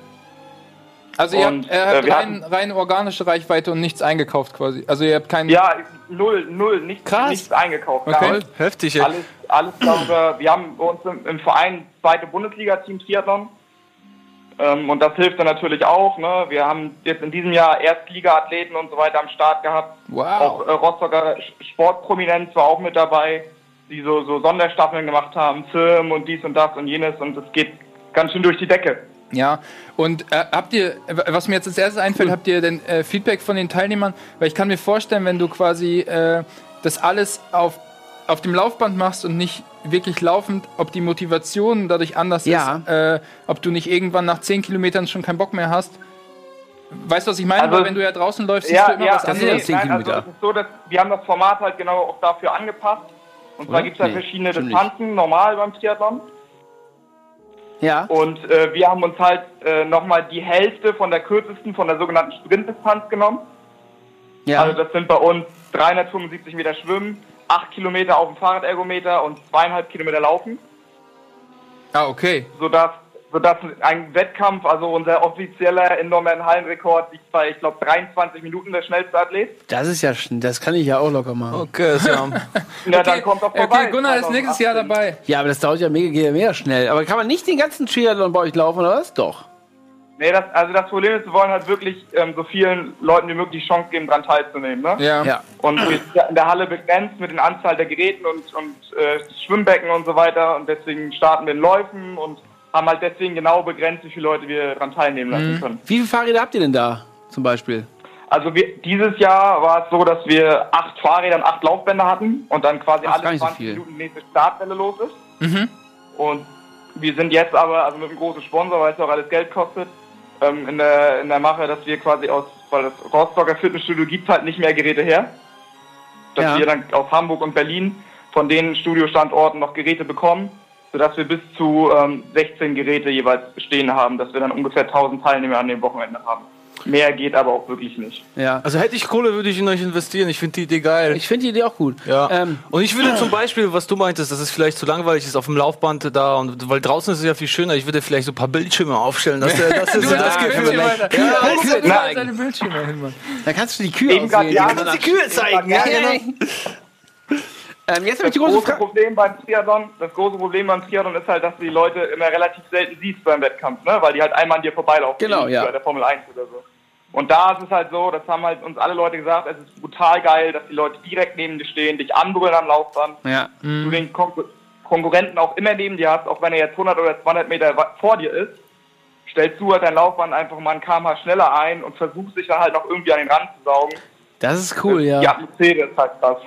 Also ihr Und, habt, ihr habt äh, wir rein, rein organische Reichweite und nichts eingekauft quasi. Also ihr habt keinen. Ja, null, null, nichts, Krass. nichts eingekauft. gar Okay. nichts. Heftig, ey. Alles, alles darüber. Wir haben bei uns im, im Verein zweite Bundesliga-Team Triathlon. Ähm, und das hilft dann natürlich auch. Ne? Wir haben jetzt in diesem Jahr Erstliga-Athleten und so weiter am Start gehabt. Wow. Auch äh, Rostocker Sportprominenz war auch mit dabei, die so, so Sonderstaffeln gemacht haben, Film und dies und das und jenes. Und es geht ganz schön durch die Decke. Ja, und äh, habt ihr, was mir jetzt als erstes einfällt, habt ihr denn äh, Feedback von den Teilnehmern? Weil ich kann mir vorstellen, wenn du quasi äh, das alles auf, auf dem Laufband machst und nicht wirklich laufend, ob die Motivation dadurch anders Ja. ist, äh, ob du nicht irgendwann nach 10 Kilometern schon keinen Bock mehr hast. Weißt du, was ich meine? Also- Weil wenn du ja draußen läufst, siehst du immer was das anderes. ist- 10 nein, also Kilometer. es ist so, dass wir haben das Format halt genau auch dafür angepasst. Und zwar gibt es da Nee, verschiedene stimmt Distanzen, normal beim Triathlon. Ja. Und äh, wir haben uns halt äh, nochmal die Hälfte von der kürzesten, von der sogenannten Sprintdistanz genommen. Ja. Also das sind bei uns 375 Meter Schwimmen, 8 Kilometer auf dem Fahrradergometer und zweieinhalb Kilometer Laufen. Ah, okay. Sodass, sodass ein Wettkampf, also unser offizieller Indoor-Man-Hallenrekord liegt bei, ich glaube, 23 Minuten der schnellste Athlet. Das ist ja schön. Das kann ich ja auch locker machen. Okay, ist ja. Ja, dann kommt doch vorbei. Okay, Gunnar ist nächstes Jahr 2018. dabei. Ja, aber das dauert ja mega, ja mega schnell. Aber kann man nicht den ganzen Triathlon bei euch laufen, oder was? Doch. Nee, das, also das Problem ist, wir wollen halt wirklich ähm, so vielen Leuten wie möglich die Chance geben, daran teilzunehmen. Ne? Ja. Ja. Und wir sind ja in der Halle begrenzt mit der Anzahl der Geräten und, und äh, Schwimmbecken und so weiter. Und deswegen starten wir in Läufen und haben halt deswegen genau begrenzt, wie viele Leute wir daran teilnehmen lassen können. Wie viele Fahrräder habt ihr denn da, zum Beispiel? Also wir, dieses Jahr war es so, dass wir acht Fahrräder und acht Laufbänder hatten und dann quasi Ach, gar alle nicht so 20 viel. Minuten die nächste Startwelle los ist. Mhm. Und wir sind jetzt aber, also mit einem großen Sponsor, weil es ja auch alles Geld kostet, ähm, in, der, in der Mache, dass wir quasi aus, weil das Rostocker Fitnessstudio gibt halt nicht mehr Geräte her, dass Ja. wir dann aus Hamburg und Berlin von den Studiostandorten noch Geräte bekommen, sodass wir bis zu ähm, 16 Geräte jeweils stehen haben, dass wir dann ungefähr 1000 Teilnehmer an dem Wochenende haben. Mehr geht aber auch wirklich nicht. Ja. Also hätte ich Kohle, würde ich in euch investieren. Ich finde die Idee geil. Ich finde die Idee auch gut. ja. Ähm, und ich würde zum Beispiel, was du meintest, dass es vielleicht zu langweilig ist auf dem Laufband da und weil draußen ist es ja viel schöner. Ich würde vielleicht so ein paar Bildschirme aufstellen. Dass, der- dass Du, das, das. Alter. Ja, Ja, seine Bildschirme hin, Mann. dann kannst du die Kühe Eben ja, ist die Kühe zeigen. Ja, Ja, genau. Ähm, jetzt ich Das die große große. Problem beim Triathlon, das große Problem beim Triathlon ist halt, dass du die Leute immer relativ selten siehst beim Wettkampf, ne? Weil die halt einmal an dir vorbeilaufen. Genau, ja. Bei der Formel 1 oder so. Und da ist es halt so, das haben halt uns alle Leute gesagt, es ist brutal geil, dass die Leute direkt neben dir stehen, dich anbrüllen am Laufband, Ja. du den Konkur Konkurrenten auch immer neben dir hast, auch wenn er jetzt 100 oder 200 Meter vor dir ist, stellst du halt dein Laufband einfach mal ein kmh schneller ein und versuchst dich dann halt noch irgendwie an den Rand zu saugen. Das ist cool, ja. Die Atmosphäre ist halt krass.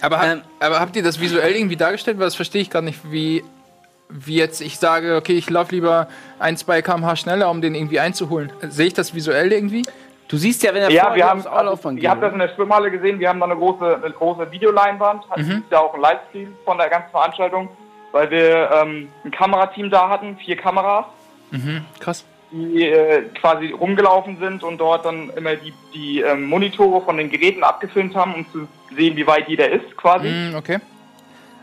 Aber, hab, Ähm, aber habt ihr das visuell irgendwie dargestellt? Weil das verstehe ich gerade nicht, wie, wie jetzt ich sage, okay, ich laufe lieber ein, zwei km/h schneller, um den irgendwie einzuholen. Sehe ich das visuell irgendwie? Du siehst ja, wenn er Ja, vor wir haben, aufs also, Auslaufband ihr habt das geht. in der Schwimmhalle gesehen, wir haben da eine große, eine große Videoleinwand, hatten dieses Jahr auch ein Livestream von der ganzen Veranstaltung, weil wir ähm, ein Kamerateam da hatten, vier Kameras, Krass. Die äh, quasi rumgelaufen sind und dort dann immer die, die ähm, Monitore von den Geräten abgefilmt haben, um zu sehen, wie weit jeder ist quasi. Mm, okay.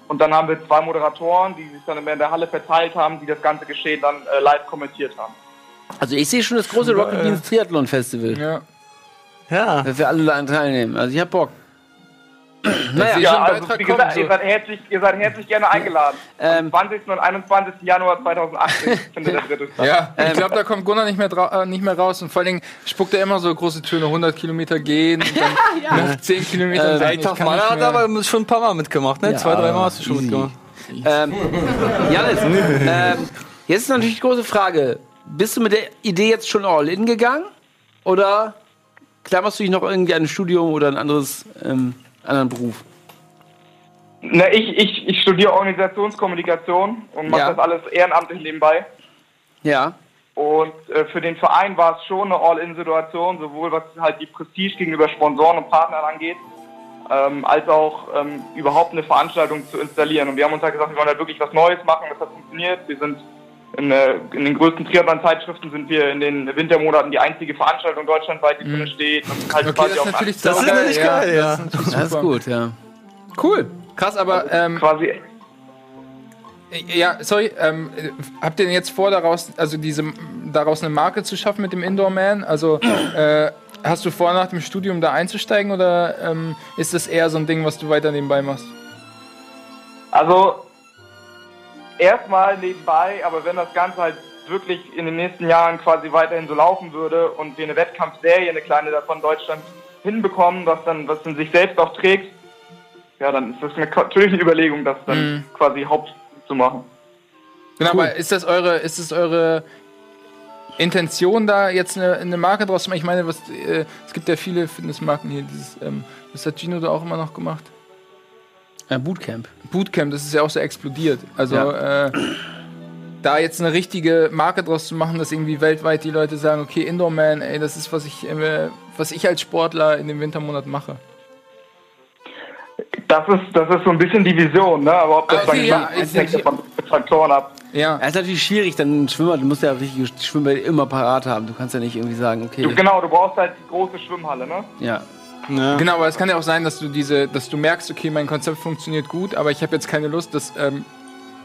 Und dann haben wir zwei Moderatoren, die sich dann immer in der Halle verteilt haben, die das ganze Geschehen dann äh, live kommentiert haben. Also ich sehe schon das große Rocket Beans Triathlon Festival. Ja. Ja. Dass wir alle daran teilnehmen. Also ich hab Bock. Naja, Ja, also wie gesagt, so. ihr, seid herzlich, ihr seid herzlich gerne eingeladen. Ähm, Am 20. und 21. Januar 2018 findet der dritte statt. Ja, ich glaube, da kommt Gunnar nicht mehr, drau- äh, nicht mehr raus. Und vor allen Dingen spuckt er immer so große Töne, 100 Kilometer gehen und dann nach 10 Kilometern Äh, sagen, ich kann Mann nicht hat aber schon ein paar Mal mitgemacht, ne? Ja, Zwei, drei Mal hast du schon easy. mitgemacht. Ähm, Janis, ähm, jetzt ist natürlich die große Frage: Bist du mit der Idee jetzt schon all in gegangen? Oder klammerst du dich noch irgendwie an ein Studium oder ein anderes, ähm, anderen Beruf? Na, ich, ich, ich studiere Organisationskommunikation und mache Ja. das alles ehrenamtlich nebenbei. Ja. Und äh, für den Verein war es schon eine All-In-Situation, sowohl was halt die Prestige gegenüber Sponsoren und Partnern angeht, ähm, als auch ähm, überhaupt eine Veranstaltung zu installieren. Und wir haben uns halt gesagt, wir wollen halt wirklich was Neues machen, das hat funktioniert. Wir sind in, äh, in den größten Triathlon-Zeitschriften sind wir in den Wintermonaten die einzige Veranstaltung deutschlandweit, die drin steht. Und halt Okay, quasi das ist natürlich Das ist geil, ja. Das ist natürlich Das ist gut, ja. Cool. Krass, aber ähm, quasi ja, sorry, ähm, äh, habt ihr denn jetzt vor, daraus, also diese, daraus eine Marke zu schaffen mit dem Indoor Man? Also äh, hast du vor, nach dem Studium da einzusteigen oder ähm, ist das eher so ein Ding, was du weiter nebenbei machst? Also erstmal nebenbei, aber wenn das Ganze halt wirklich in den nächsten Jahren quasi weiterhin so laufen würde und wir eine Wettkampfserie, eine kleine davon Deutschland hinbekommen, was dann, was dann sich selbst auch trägt, ja, dann ist das eine, natürlich eine Überlegung, das dann Mhm. quasi Haupt zu machen. Genau, aber ist das eure, ist das eure Intention, da jetzt eine, eine Marke draus zu machen? Ich meine, was, äh, es gibt ja viele Fitnessmarken hier. Dieses, ähm, das hat Gino da auch immer noch gemacht. Äh, Bootcamp. Bootcamp, das ist ja auch so explodiert. Also äh, da jetzt eine richtige Marke draus zu machen, dass irgendwie weltweit die Leute sagen, okay, Indoor Man, ey, das ist was ich, äh, was ich als Sportler in den Wintermonaten mache. Das ist, das ist so ein bisschen die Vision, ne? aber ob das okay, dann ja, ist hängt ja- von Faktoren ab. Ja. Ja, ist natürlich schwierig, dann ein Schwimmer, du musst ja richtige Schwimmbäder immer parat haben. Du kannst ja nicht irgendwie sagen, okay, Du, genau, du brauchst halt die große Schwimmhalle, ne? ja. Ja. Genau, aber es kann ja auch sein, dass du diese, dass du merkst, okay, mein Konzept funktioniert gut, aber ich habe jetzt keine Lust, das, ähm,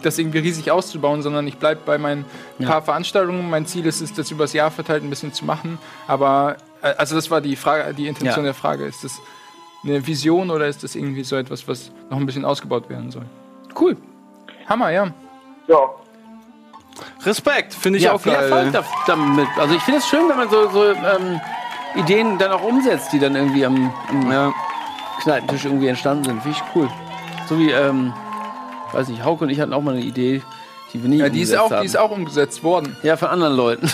das irgendwie riesig auszubauen, sondern ich bleibe bei meinen Ja. paar Veranstaltungen. Mein Ziel ist es, das übers Jahr verteilt ein bisschen zu machen. Aber äh, also das war die Frage, die Intention Ja. der Frage. Ist das eine Vision oder ist das irgendwie so etwas, was noch ein bisschen ausgebaut werden soll? Cool. Hammer, ja. Ja. Respekt, finde ich ja, auch viel geil. Erfolg da- damit. Also ich finde es schön, wenn man so, so ähm, Ideen dann auch umsetzt, die dann irgendwie am, am Ja. Kneipentisch irgendwie entstanden sind. Finde ich cool. So wie, ähm, weiß nicht, Hauke und ich hatten auch mal eine Idee, die wir nie ja die, ist umgesetzt auch, haben. die ist auch umgesetzt worden. Ja, von anderen Leuten.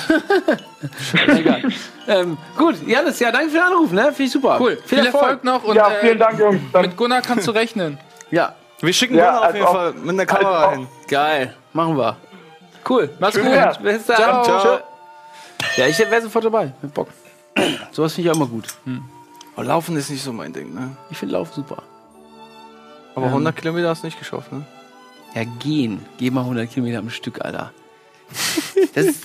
Egal. ähm, gut, Janis, ja, danke für den Anruf, ne? Finde ich super. Cool. Viel, Erfolg. noch und ja, äh, vielen Dank, Jungs. Dann mit Gunnar kannst du rechnen. Ja, Wir schicken Ja, Gunnar auf also jeden auch- Fall mit einer Kamera also auch- hin. geil. Machen wir. Cool. Mach's Schön gut. Bis dann. Ciao. Tschö. Ja, ich wäre sofort dabei. Mit Bock. Sowas finde ich auch immer gut. Aber Laufen ist nicht so mein Ding, ne? Ich finde Lauf super. Aber Ähm. 100 Kilometer hast du nicht geschafft, ne? Ja, gehen. Geh mal 100 Kilometer am Stück, Alter. Das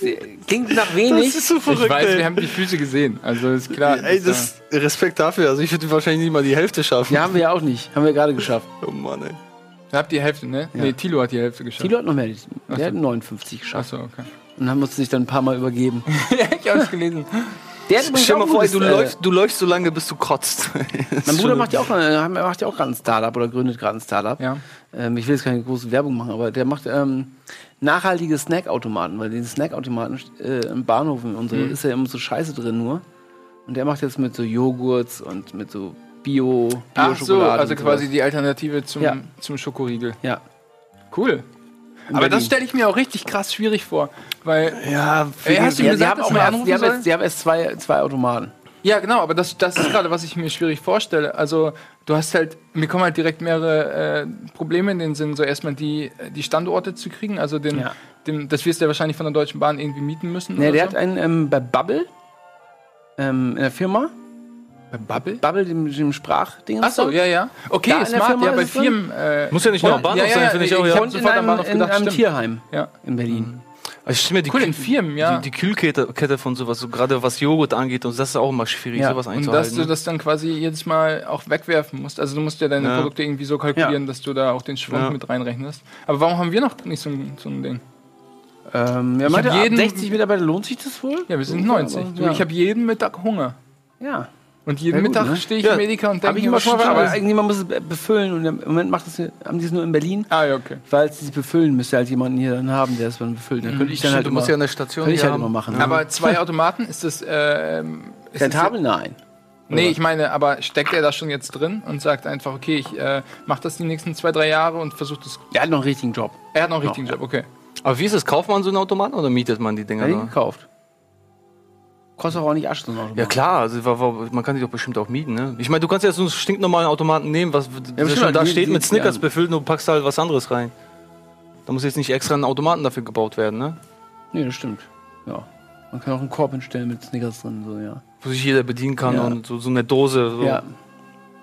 klingt nach wenig. so Ich weiß, wir haben die Füße gesehen. Also ist klar. Ey, das Respekt dafür. Also ich würde wahrscheinlich nicht mal die Hälfte schaffen. Ja, haben wir ja auch nicht. Haben wir gerade geschafft. Oh Mann, ey. ihr habt die Hälfte, ne? Nee, Tilo hat die Hälfte geschafft. Tilo hat noch mehr. Der hat 59 geschafft. Achso, okay. Und haben uns sich dann ein paar Mal übergeben. ja, ich hab's gelesen. Der hat Stell mal vor, ey, du, äh, läufst, du läufst so lange, bis du kotzt. Mein Bruder macht ja auch, äh, macht ja auch gerade ein Startup oder gründet gerade ein Startup. Ja. Ähm, ich will jetzt keine große Werbung machen, aber der macht ähm, nachhaltige Snackautomaten, weil den Snackautomaten äh, im Bahnhof in unsere, ist ja immer so Scheiße drin nur. Und der macht jetzt mit so Joghurts und mit so Bio, Bio Ach so, also und quasi die Alternative zum, Ja. zum Schokoriegel. Ja. Cool. Aber Berlin. das stelle ich mir auch richtig krass schwierig vor. Weil, Ja, ey, hast du Ja, gesagt, haben dass auch wir erst, anrufen die haben sollen? jetzt, die haben erst zwei, zwei Automaten. Ja, genau, aber das, das ist gerade, was ich mir schwierig vorstelle. Also, du hast halt, mir kommen halt direkt mehrere äh, Probleme in den Sinn, so erstmal die, die Standorte zu kriegen. Also, den, Ja. den, das wirst du ja wahrscheinlich von der Deutschen Bahn irgendwie mieten müssen. Nee, der so. hat einen ähm, bei Bubble ähm, in der Firma. Bei Bubble? Bubble, dem, dem Sprachding. Achso, ja, ja. Okay, Da smart. Firma Ja, bei? Firmen. Äh, Muss ja nicht nur am Bahnhof ja, sein, ja, finde ich auch. ich Ja. in einem, Bahnhof in gedacht, einem. Tierheim Ja. in Berlin. Also ich stelle mir die, Cool, Kühl- in Firmen, ja. die, die Kühlkette Kette von sowas, so gerade was Joghurt angeht, und das ist auch immer schwierig, Ja, sowas Und dass einzuhalten. du ne? das dann quasi jedes Mal auch wegwerfen musst. Also du musst ja deine Ja. Produkte irgendwie so kalkulieren, dass du da auch den Schwund Ja. mit reinrechnest. Aber warum haben wir noch nicht so ein, so ein Ding? Ähm, ja, meinte, hab ab jeden- 60 Mitarbeiter lohnt sich das wohl? Ja, wir sind So, 90. aber, Du, ja. Ich habe jeden Mittag Hunger. ja. Und jeden Ja, gut, Mittag ne? stehe ich Ja, im Edeka und denke ich mir, immer was schon aber irgendjemand muss es be- befüllen und im Moment macht das, haben die es nur in Berlin. Ah, ja, okay. Weil sie es befüllen, müsste halt jemanden hier dann haben, der es dann befüllt. Dann könnte ich dann halt du immer, musst ja eine Station könnte ich halt haben. immer machen. Aber zwei Automaten, ist das. Ähm, ist das rentabel? Nein. Nee, ich meine, aber steckt er da schon jetzt drin und sagt einfach, okay, ich äh, mache das die nächsten zwei, drei Jahre und versucht das. Der hat noch einen richtigen Job. Er hat noch einen richtigen Job, okay. Aber wie ist es? Kauft man so einen Automaten oder mietet man die Dinger? Er ihn nur? gekauft. Kostet auch nicht Asche, so ein Automat. Ja klar, also, man kann die doch bestimmt auch mieten. Ne? Ich meine, du kannst ja so einen stinknormalen Automaten nehmen, was bestimmt, schon da die- steht, die- mit Snickers ja. befüllt und du packst halt was anderes rein. Da muss jetzt nicht extra ein Automaten dafür gebaut werden, ne? Nee, das stimmt. Ja. Man kann auch einen Korb hinstellen mit Snickers drin, so, ja. Wo sich jeder bedienen kann Ja. und so, so eine Dose so Ja,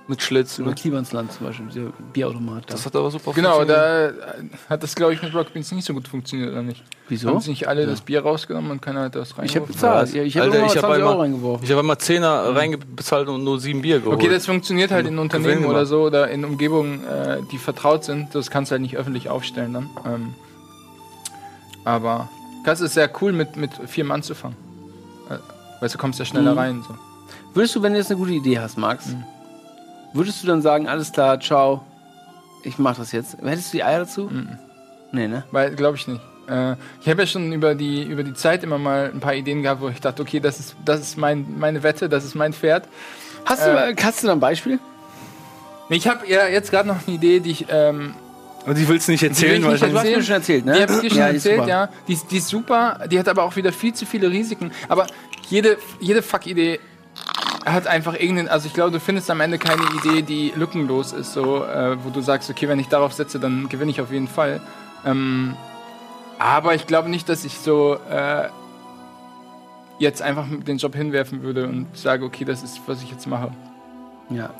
mit Schlitz. über Ne? Klimansland zum Beispiel, der Bierautomat. Das Da. hat aber super Genau, funktioniert. da äh, hat das, glaube ich, mit Rock Beans nicht so gut funktioniert, oder nicht? Wieso? Haben sie nicht alle das Bier rausgenommen und keiner hat das Ich habe reingeworfen? bezahlt. Ja, ich habe Alter, immer ich hab 20 Euro einmal- reingeworfen. Ich habe einmal Zehner reingezahlt und nur sieben Bier geholt. Okay, das funktioniert halt in Unternehmen Gewinn oder so oder in Umgebungen, äh, die vertraut sind. Das kannst du halt nicht öffentlich aufstellen dann. Ähm, aber das ist sehr cool, mit, mit vier Mann zu fangen. Äh, weißt du, kommst ja schneller Mhm. rein. So. Würdest du, wenn du jetzt eine gute Idee hast, Max, Mhm. Würdest du dann sagen, alles klar, ciao, ich mach das jetzt? Hättest du die Eier dazu? Mhm. Nee, ne? Weil, glaube ich nicht. Äh, ich habe ja schon über die, über die Zeit immer mal ein paar Ideen gehabt, wo ich dachte, okay, das ist, das ist mein, meine Wette, das ist mein Pferd. Hast du, Äh, hast du da ein Beispiel? Nee, Ich habe ja jetzt gerade noch eine Idee, die ich ähm, Und die willst du nicht will erzählen, ich weil nicht Du hast erzählen. mir schon erzählt, ne? Die habe ich dir schon Ja, die ist erzählt, super. ja. Die, ist- die ist super, die hat aber auch wieder viel zu viele Risiken. Aber jede, jede Fuck-Idee hat einfach irgendeinen, also ich glaube, du findest am Ende keine Idee, die lückenlos ist, so, äh, wo du sagst, okay, wenn ich darauf setze, dann gewinne ich auf jeden Fall. Ähm, aber ich glaube nicht, dass ich so äh, jetzt einfach den Job hinwerfen würde und sage, okay, das ist, was ich jetzt mache. Ja.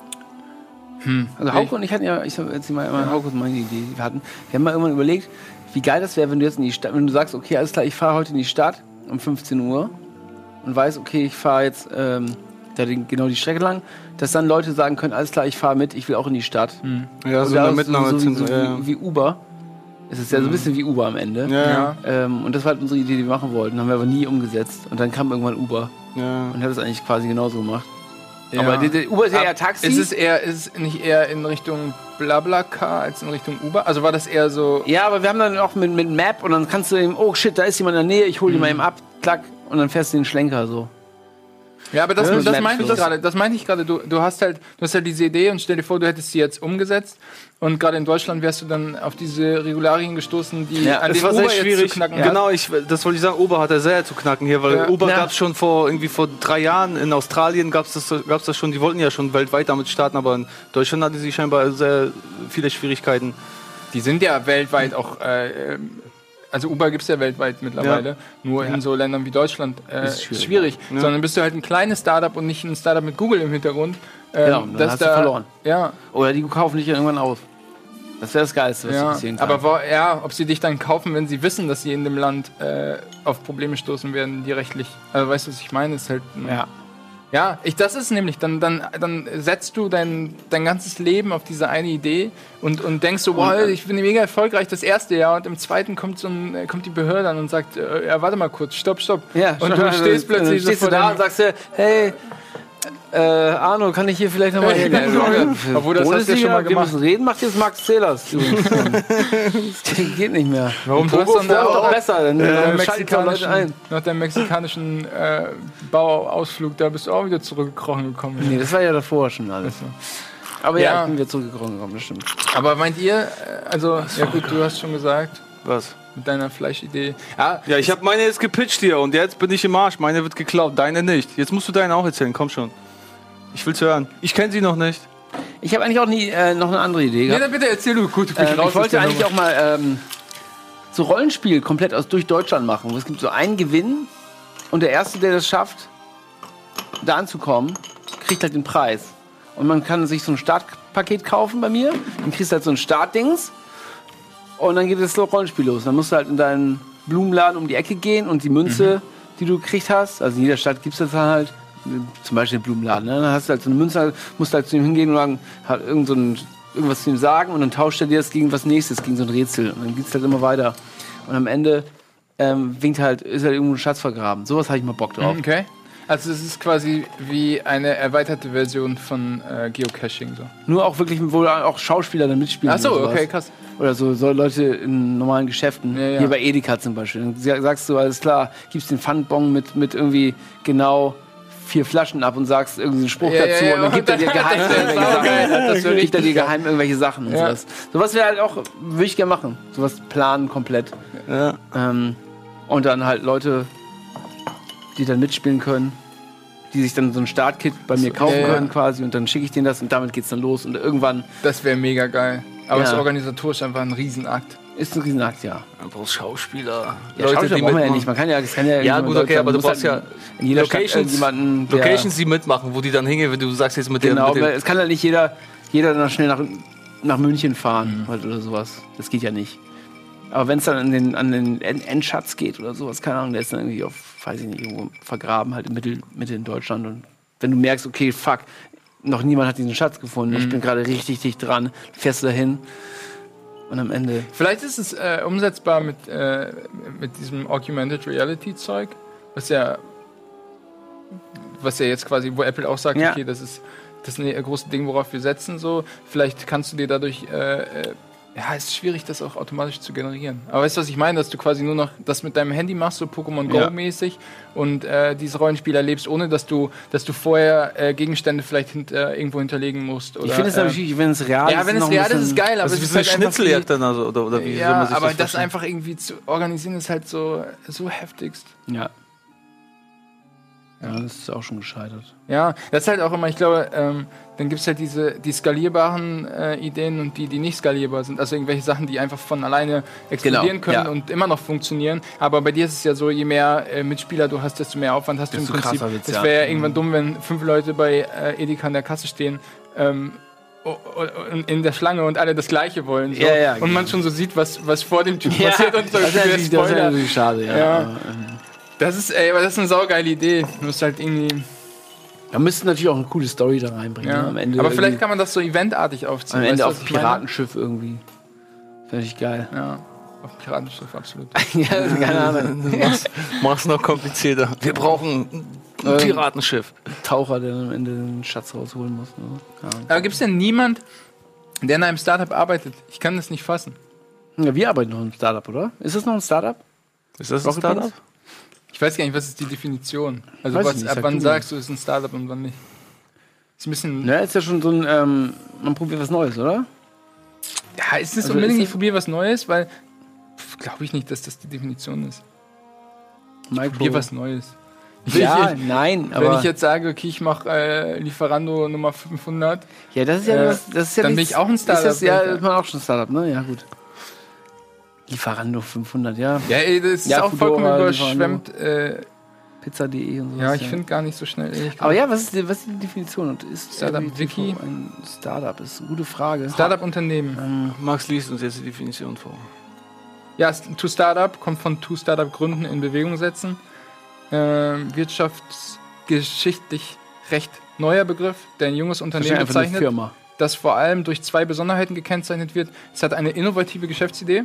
Hm. Also Hauke und ich hatten ja, ich erzähl mal, immer Hauke und meine Idee, die wir hatten. Wir haben mal irgendwann überlegt, wie geil das wäre, wenn du jetzt in die Stadt, wenn du sagst, okay, alles klar, ich fahre heute in die Stadt um 15 Uhr und weiß, okay, ich fahre jetzt ähm, da den, genau die Strecke lang, dass dann Leute sagen können, alles klar, ich fahre mit, ich will auch in die Stadt. Ja, Und so eine ist so, so, so, ja. wie, wie Uber. Es ist ja so ein bisschen wie Uber am Ende. Ja, ja. Ähm, und das war halt unsere Idee, die wir machen wollten. Haben wir aber nie umgesetzt. Und dann kam irgendwann Uber ja. und hat es eigentlich quasi genauso gemacht. Ja. Aber der, der Uber ist ja eher Taxi. Ist es eher, ist es nicht eher in Richtung Blablacar als in Richtung Uber? Also war das eher so. Ja, aber wir haben dann auch mit, mit Map und dann kannst du eben, oh shit, da ist jemand in der Nähe, ich hole ihn mal eben ab, klack, und dann fährst du den Schlenker so. Ja, aber das, Ja, das Map meinte ich so. gerade. Das meinte ich gerade. Du, du hast halt, du hast halt diese Idee und stell dir vor, du hättest sie jetzt umgesetzt und gerade in Deutschland wärst du dann auf diese Regularien gestoßen, die Ja, an Es den war Uber sehr jetzt schwierig. zu knacken Genau, ich, das wollte ich sagen. Uber hat er sehr zu knacken hier, weil Ja. Uber Ja. gab es schon vor irgendwie vor drei Jahren. In Australien gab es das, gab's das schon. Die wollten ja schon weltweit damit starten, aber in Deutschland hatte sie scheinbar sehr viele Schwierigkeiten. Die sind ja weltweit auch. Äh, also Uber gibt es ja weltweit mittlerweile. Nur in so Ländern wie Deutschland äh, Ist schwierig, schwierig. Sondern bist du halt ein kleines Startup und nicht ein Startup mit Google im Hintergrund. Ähm, Genau, dann hast du verloren. Ja, Oder die kaufen dich ja irgendwann auf. Das wäre das Geilste, was Ja, passieren kann. aber wo, ja, ob sie dich dann kaufen, wenn sie wissen, dass sie in dem Land äh, auf Probleme stoßen werden, die rechtlich. Also weißt du, was ich meine? Ist halt. ja. Ja, ich, das ist nämlich, dann, dann, dann setzt du dein, dein ganzes Leben auf diese eine Idee und, und denkst so, wow, ich bin mega erfolgreich das erste Jahr und im zweiten kommt so ein, äh, kommt die Behörde an und sagt, äh, ja, warte mal kurz, stopp, stopp. ja und du stehst plötzlich dann so vor da und sagst hey, äh, Arno, kann ich hier vielleicht nochmal hin? Obwohl, das hast du ja schon mal Wir gemacht. müssen reden, macht jetzt Max Zählers. geht nicht mehr. Warum? Du hast doch doch besser, dann Nach äh, Leute ein. mexikanischen, nach deinem mexikanischen äh, Bauausflug, da bist du auch wieder zurückgekrochen gekommen. Nee, das war ja davor schon alles. Aber ja, Ja. ich bin wieder zurückgekommen, das stimmt. Aber meint ihr, äh, also, ja gut, du hast schon gesagt, Was? Mit deiner Fleischidee. Ja, Ja, ich habe meine jetzt gepitcht hier und jetzt bin ich im Arsch. Meine wird geklaut, deine nicht. Jetzt musst du deine auch erzählen, komm schon. Ich will's hören. Ich kenne sie noch nicht. Ich habe eigentlich auch nie, äh, noch eine andere Idee nee, gehabt. dann bitte erzähl du. Gut, du bist Ähm, raus ich wollte eigentlich auch mal ähm, so Rollenspiel komplett aus durch Deutschland machen. Es gibt so einen Gewinn und der Erste, der das schafft, da anzukommen, kriegt halt den Preis. Und man kann sich so ein Startpaket kaufen bei mir. Dann kriegst du halt so ein Startdings und dann geht das Rollenspiel los. Dann musst du halt in deinen Blumenladen um die Ecke gehen und die Münze, die du gekriegt hast, also in jeder Stadt gibt es das dann halt, zum Beispiel den Blumenladen, ne? dann hast du halt so eine Münze, musst halt zu ihm hingehen und sagen, halt irgend so ein, irgendwas zu ihm sagen und dann tauscht er dir das gegen was nächstes, gegen so ein Rätsel und dann geht es halt immer weiter. Und am Ende ähm, winkt halt, ist halt irgendwo ein Schatz vergraben. Sowas habe ich mal Bock drauf. Okay. Also es ist quasi wie eine erweiterte Version von äh, Geocaching. So. Nur auch wirklich, wo auch Schauspieler dann mitspielen. Ach so, oder okay, krass. Oder so, so Leute in normalen Geschäften. Ja, ja. Hier bei Edeka zum Beispiel. Dann sa- sagst du, alles klar, gibst den Pfandbon mit, mit irgendwie genau vier Flaschen ab und sagst irgendwie einen Spruch Ja, ja, dazu ja, und dann gibt er dir geheim irgendwelche. Sachen. Das gibt er dir geheim irgendwelche Sachen und Ja. sowas. Sowas wäre halt auch, würde ich gerne machen. Sowas planen komplett. Ja. Ähm, und dann halt Leute, die dann mitspielen können, die sich dann so ein Startkit bei mir kaufen ja, ja. können quasi und dann schicke ich denen das und damit geht's dann los und irgendwann Das wäre mega geil. Aber es Ja. ist organisatorisch einfach ein Riesenakt. ist ein Riesenakt, ja. Du brauchst Schauspieler. Ja, Schauspieler braucht man ja nicht. Man kann ja, es kann ja, Ja, gut, okay, aber du brauchst muss ja halt in jeder Locations- Stadt Locations, die mitmachen, wo die dann hingehen, wenn du sagst jetzt mit dem. Genau, es kann halt nicht jeder, jeder dann schnell nach, nach München fahren Mhm. halt oder sowas. Das geht ja nicht. Aber wenn es dann an den, an den End- Endschatz geht oder sowas, keine Ahnung, der ist dann irgendwie auf, weiß ich nicht, irgendwo vergraben, halt in Mittel, Mitte in Deutschland. Und wenn du merkst, okay, fuck, noch niemand hat diesen Schatz gefunden, Mhm. ich bin gerade richtig dicht dran, fährst du dahin und am Ende. Vielleicht ist es äh, umsetzbar mit, äh, mit diesem Augmented Reality Zeug, was ja, was ja jetzt quasi, wo Apple auch sagt, Ja. okay, das ist das ist ein großes Ding, worauf wir setzen. So, vielleicht kannst du dir dadurch, äh, äh, ja, es ist schwierig, das auch automatisch zu generieren. Aber weißt du, was ich meine, dass du quasi nur noch das mit deinem Handy machst, so Pokémon Ja. Go mäßig und äh, dieses Rollenspiel erlebst, ohne dass du, dass du vorher äh, Gegenstände vielleicht hint, äh, irgendwo hinterlegen musst. Oder, ich finde es äh, natürlich, wenn es real ist. ja, wenn es ein real ist, ist es geil, aber Also es wie ist so eine halt Schnitzeljagd dann, also, oder, oder wie soll ja, man sich aber das das, einfach irgendwie zu organisieren ist halt so, so heftigst. Ja. Ja, das ist auch schon gescheitert. Ja, das ist halt auch immer, ich glaube, ähm, dann gibt es halt diese die skalierbaren äh, Ideen und die, die nicht skalierbar sind. Also irgendwelche Sachen, die einfach von alleine explodieren Genau, können ja. und immer noch funktionieren. Aber bei dir ist es ja so, je mehr äh, Mitspieler du hast, desto mehr Aufwand hast du im Desto Prinzip. Es ja. wäre ja Mhm. irgendwann dumm, wenn fünf Leute bei äh, Edeka an der Kasse stehen. Ähm, in der Schlange und alle das Gleiche wollen. So. Ja, ja, und genau. man schon so sieht, was, was vor dem Typ passiert und so das, ist das ist natürlich schade, ja. Ähm, Das ist, ey, aber das ist eine saugeile Idee. Du musst halt irgendwie. Da müssten natürlich auch eine coole Story da reinbringen. Ja. Ne? Am Ende aber vielleicht kann man das so eventartig aufziehen. am weißt Ende du, auf ich meine? Piratenschiff irgendwie. Finde ich geil. Ja, auf Piratenschiff, absolut. ja, keine Ahnung. Mach's noch komplizierter. Wir brauchen ein Piratenschiff. Taucher, der am Ende den Schatz rausholen muss. Ne? Ja. Aber gibt es denn niemand, der in einem Startup arbeitet? Ich kann das nicht fassen. Ja, wir arbeiten noch im Startup, oder? Ist das noch ein Startup? Ist das ein Startup? Ich weiß gar nicht, was ist die Definition? Also, ich was, nicht, ab wann du sagst du, ist ein Startup und wann nicht? Ist ein bisschen. Ja, ist ja schon so ein, ähm, man probiert was Neues, oder? Ja, ist es Also unbedingt, ist ich es- probiere was Neues, weil. Glaube ich nicht, dass das die Definition ist. Micro. Probier was Neues. Ja, Ich- nein, Wenn ich jetzt sage, okay, ich mache äh, Lieferando Nummer 500, ja, das ist ja, äh, das, das ist ja dann bin nichts- ich auch ein Startup, Ist das, ja, ist man auch schon Startup, ne? Ja, gut. Lieferando 500, ja. ja, ey, das ist Ja, auch vollkommen Foodora, überschwemmt. Äh, Pizza.de und so. ja, ich finde gar nicht so schnell. ehrlich Aber ja, was ist, die, was ist die Definition? Und ist Startup Wiki? ein Startup? Ist eine gute Frage. Startup-Unternehmen. Ähm, Max liest uns jetzt die Definition vor. Ja, to Startup kommt von to Startup gründen, in Bewegung setzen. Ähm, wirtschaftsgeschichtlich recht neuer Begriff, der ein junges Unternehmen bezeichnet, Firma. das vor allem durch zwei Besonderheiten gekennzeichnet wird. Es hat eine innovative Geschäftsidee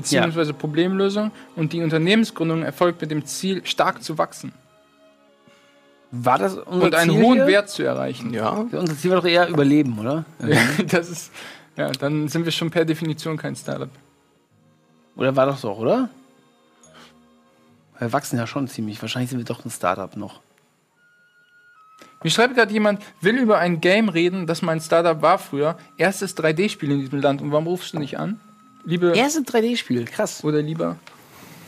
beziehungsweise Problemlösung und die Unternehmensgründung erfolgt mit dem Ziel, stark zu wachsen War das unser und einen Ziel hohen hier? Wert zu erreichen. Ja. Unser Ziel war doch eher Überleben, oder? das ist, ja, dann sind wir schon per Definition kein Startup. Oder war doch so, oder? Wir wachsen ja schon ziemlich. Wahrscheinlich sind wir doch ein Startup noch. Mir schreibt gerade jemand, will über ein Game reden, das mein Startup war früher. Erstes 3D-Spiel in diesem Land. Und warum rufst du nicht an? Liebe Erste 3D-Spiel, krass. oder lieber?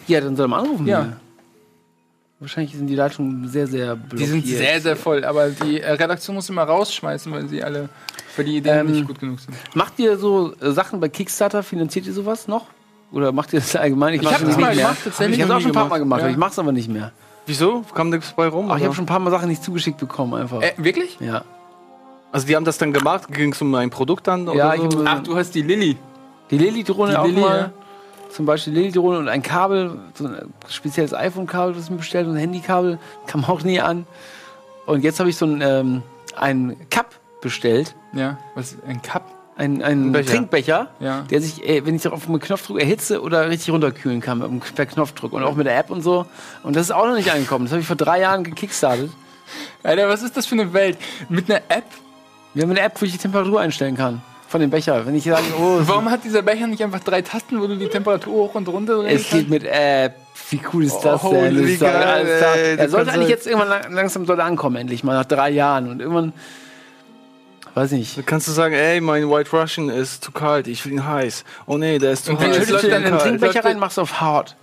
Ja, dann soll man anrufen. Ja. hier. Wahrscheinlich sind die Leitungen sehr, sehr blockiert. Die sind sehr, sehr voll. Aber die äh, Redaktion muss immer rausschmeißen, weil sie alle für die Ideen Ähm, nicht gut genug sind. Macht ihr so äh, Sachen bei Kickstarter? Finanziert ihr sowas noch? Oder macht ihr das allgemein? Ich mach's hab das nicht mal mehr. gemacht, tatsächlich. Ich habe auch schon ein paar Mal gemacht. Ja. aber ich mach's aber nicht mehr. Wieso? Kam nichts bei rum? Ach, ich habe schon ein paar Mal Sachen nicht zugeschickt bekommen, einfach. Äh, wirklich? Ja. Also die haben das dann gemacht? Ging es um ein Produkt dann? Oder Ja, so? ich hab- Ach, du hast die Lilly. Die Lilly-Drohne auch Lilly, mal. ja. Zum Beispiel Lilly-Drohne und ein Kabel, so ein spezielles iPhone-Kabel, das ich mir bestellt und ein Handykabel, kam auch nie an. Und jetzt habe ich so ein, ähm, ein Cup bestellt, Ja, was? Ein Cup? ein, ein Ein Becher. Trinkbecher, Ja. der sich, äh, wenn ich auf den Knopfdruck erhitze oder richtig runterkühlen kann per Knopfdruck und auch mit der App und so. Und das ist auch noch nicht angekommen. Das habe ich vor drei Jahren gekickstartet. Alter, was ist das für eine Welt? Mit einer App? Wir haben eine App, wo ich die Temperatur einstellen kann. Von dem Becher. Wenn ich sage, oh, Warum hat dieser Becher nicht einfach drei Tasten, wo du die Temperatur hoch und runter drehen es geht mit App. Wie cool ist das Oh, denn? Das wie ist geil, ey. Er sollte eigentlich jetzt irgendwann lang, langsam dort ankommen, endlich mal nach drei Jahren. Und irgendwann, weiß nicht. Da kannst du sagen, ey, mein White Russian ist zu kalt, ich will ihn heiß. Oh nee, der ist zu Und heiß. dann Schüttelst läuft den läuft Trinkbecher rein, machst du auf hart.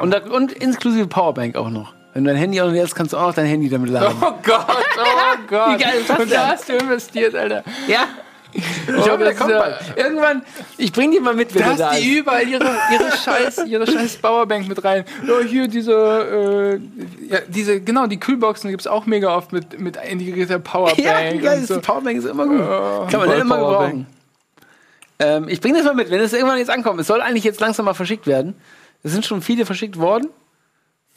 Und, da, und inklusive Powerbank auch noch. Wenn du dein Handy anlässt, kannst du auch noch dein Handy damit laden. Oh Gott, oh Gott. Wie geil ist das und da hast du investiert, Alter. Ja. Ich hoffe, der kommt ja- bald. Irgendwann, ich bring dir mal mit, wenn Da der da die überall ihre, ihre scheiß, ihre scheiß Powerbank mit rein. Ja, hier diese, äh, ja, diese, genau, die Kühlboxen gibt's auch mega oft mit, mit integrierter Powerbank. Ja, ist so. die Powerbank ist immer gut. Oh, Kann man voll immer Powerbank. gebrauchen. Ähm, ich bringe das mal mit, wenn es irgendwann jetzt ankommt. Es soll eigentlich jetzt langsam mal verschickt werden. Es sind schon viele verschickt worden,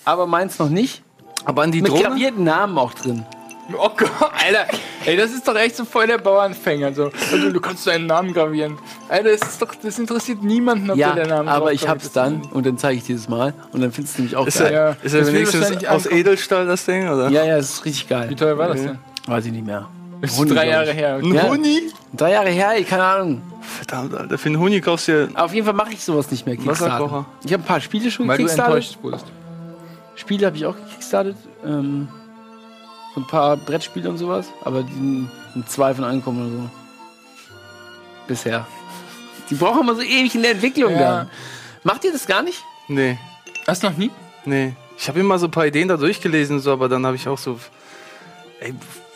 aber meins noch nicht. Aber an die Mit Drohne? gravierten Namen auch drin. Oh Gott, Alter. Ey, das ist doch echt so voll der Bauernfänger. So. Also, du kannst deinen Namen gravieren. Alter, das ist doch, das interessiert niemanden, ob Ja, der Name aber drauf ich hab's ist. dann und dann zeige ich dir das mal und dann findest du nämlich auch Ist geil. er, Ja, ist das wenigstens aus. Edelstahl, das Ding? Oder? Ja, ja, es ist richtig Wie geil. teuer war das denn? Weiß ich nicht mehr. Das ist Huni, drei Jahre her. Ein Ja. Huni? Drei Jahre her, ey, keine Ahnung. Verdammt, Alter. Für einen Huni kaufst du ja... Auf jeden Fall mache ich sowas nicht mehr. Wasserkocher. Ich habe ein paar Spiele schon Weil du gekickstartet. enttäuscht wurdest. Spiele habe ich auch gekickstartet. Ähm, so ein paar Brettspiele und sowas. Aber die sind sind zwei von angekommen oder so. Bisher. Die brauchen immer so ewig in der Entwicklung Ja. dann. Macht ihr das gar nicht? Nee, Hast du noch nie? nee. Ich habe immer so ein paar Ideen da durchgelesen, so, aber dann habe ich auch so... Ey,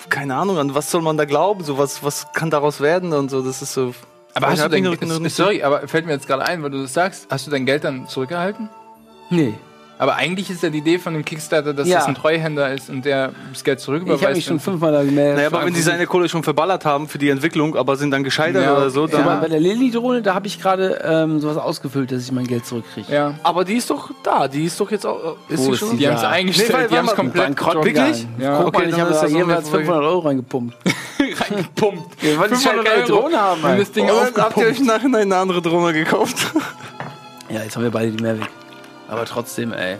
keine Ahnung, an was soll man da glauben? So, was, was kann daraus werden und so, das ist so... Aber hast du nicht- sorry, aber fällt mir jetzt gerade ein, weil du das sagst, hast du dein Geld dann zurückerhalten? Nee. Aber eigentlich ist ja die Idee von dem Kickstarter, dass Ja. das ein Treuhänder ist und der das Geld Ich zurücküberweist. habe mich schon fünfmal da gemeldet. Naja, aber wenn die seine Kohle schon verballert haben für die Entwicklung, aber sind dann gescheitert Ja, oder so, Ja. dann... Aber bei der Lilly-Drohne, da habe ich gerade ähm, sowas ausgefüllt, dass ich mein Geld zurückkriege. ja. Aber die ist doch da, die ist doch jetzt auch... Ist Wo sie ist schon? die? Die haben es Ja. eingestellt, Nee, weil- die haben es komplett Bankrott. Wirklich? Ja. Ja. Guck mal, Okay, ich dann habe da jeweils eine Folge. 500 Euro reingepumpt. reingepumpt. Ja, weil ich halt keine Drohne haben. Und das Ding habt ihr euch nachher eine andere Drohne gekauft? Ja, jetzt haben wir beide die Mavic. Aber trotzdem, ey.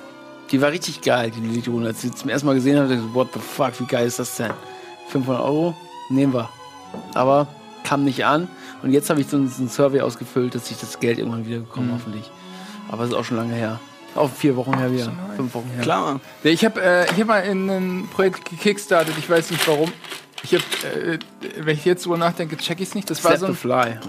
Die war richtig geil, die Lilly-Drohne. Als ich sie zum ersten Mal gesehen habe, dachte ich, what the fuck, wie geil ist das denn? 500 Euro? Nehmen wir. Aber kam nicht an. Und jetzt habe ich so einen, so einen Survey ausgefüllt, dass ich das Geld irgendwann wieder bekomme, hoffentlich. Aber es ist auch schon lange her. Auch vier Wochen her wieder. Fünf Wochen her. Klar, Mann. Ich habe äh, ich hab mal in ein Projekt gekickstartet, ich weiß nicht warum. Ich habe, äh, wenn ich jetzt drüber nachdenke, check ich's nicht. Das war so ein,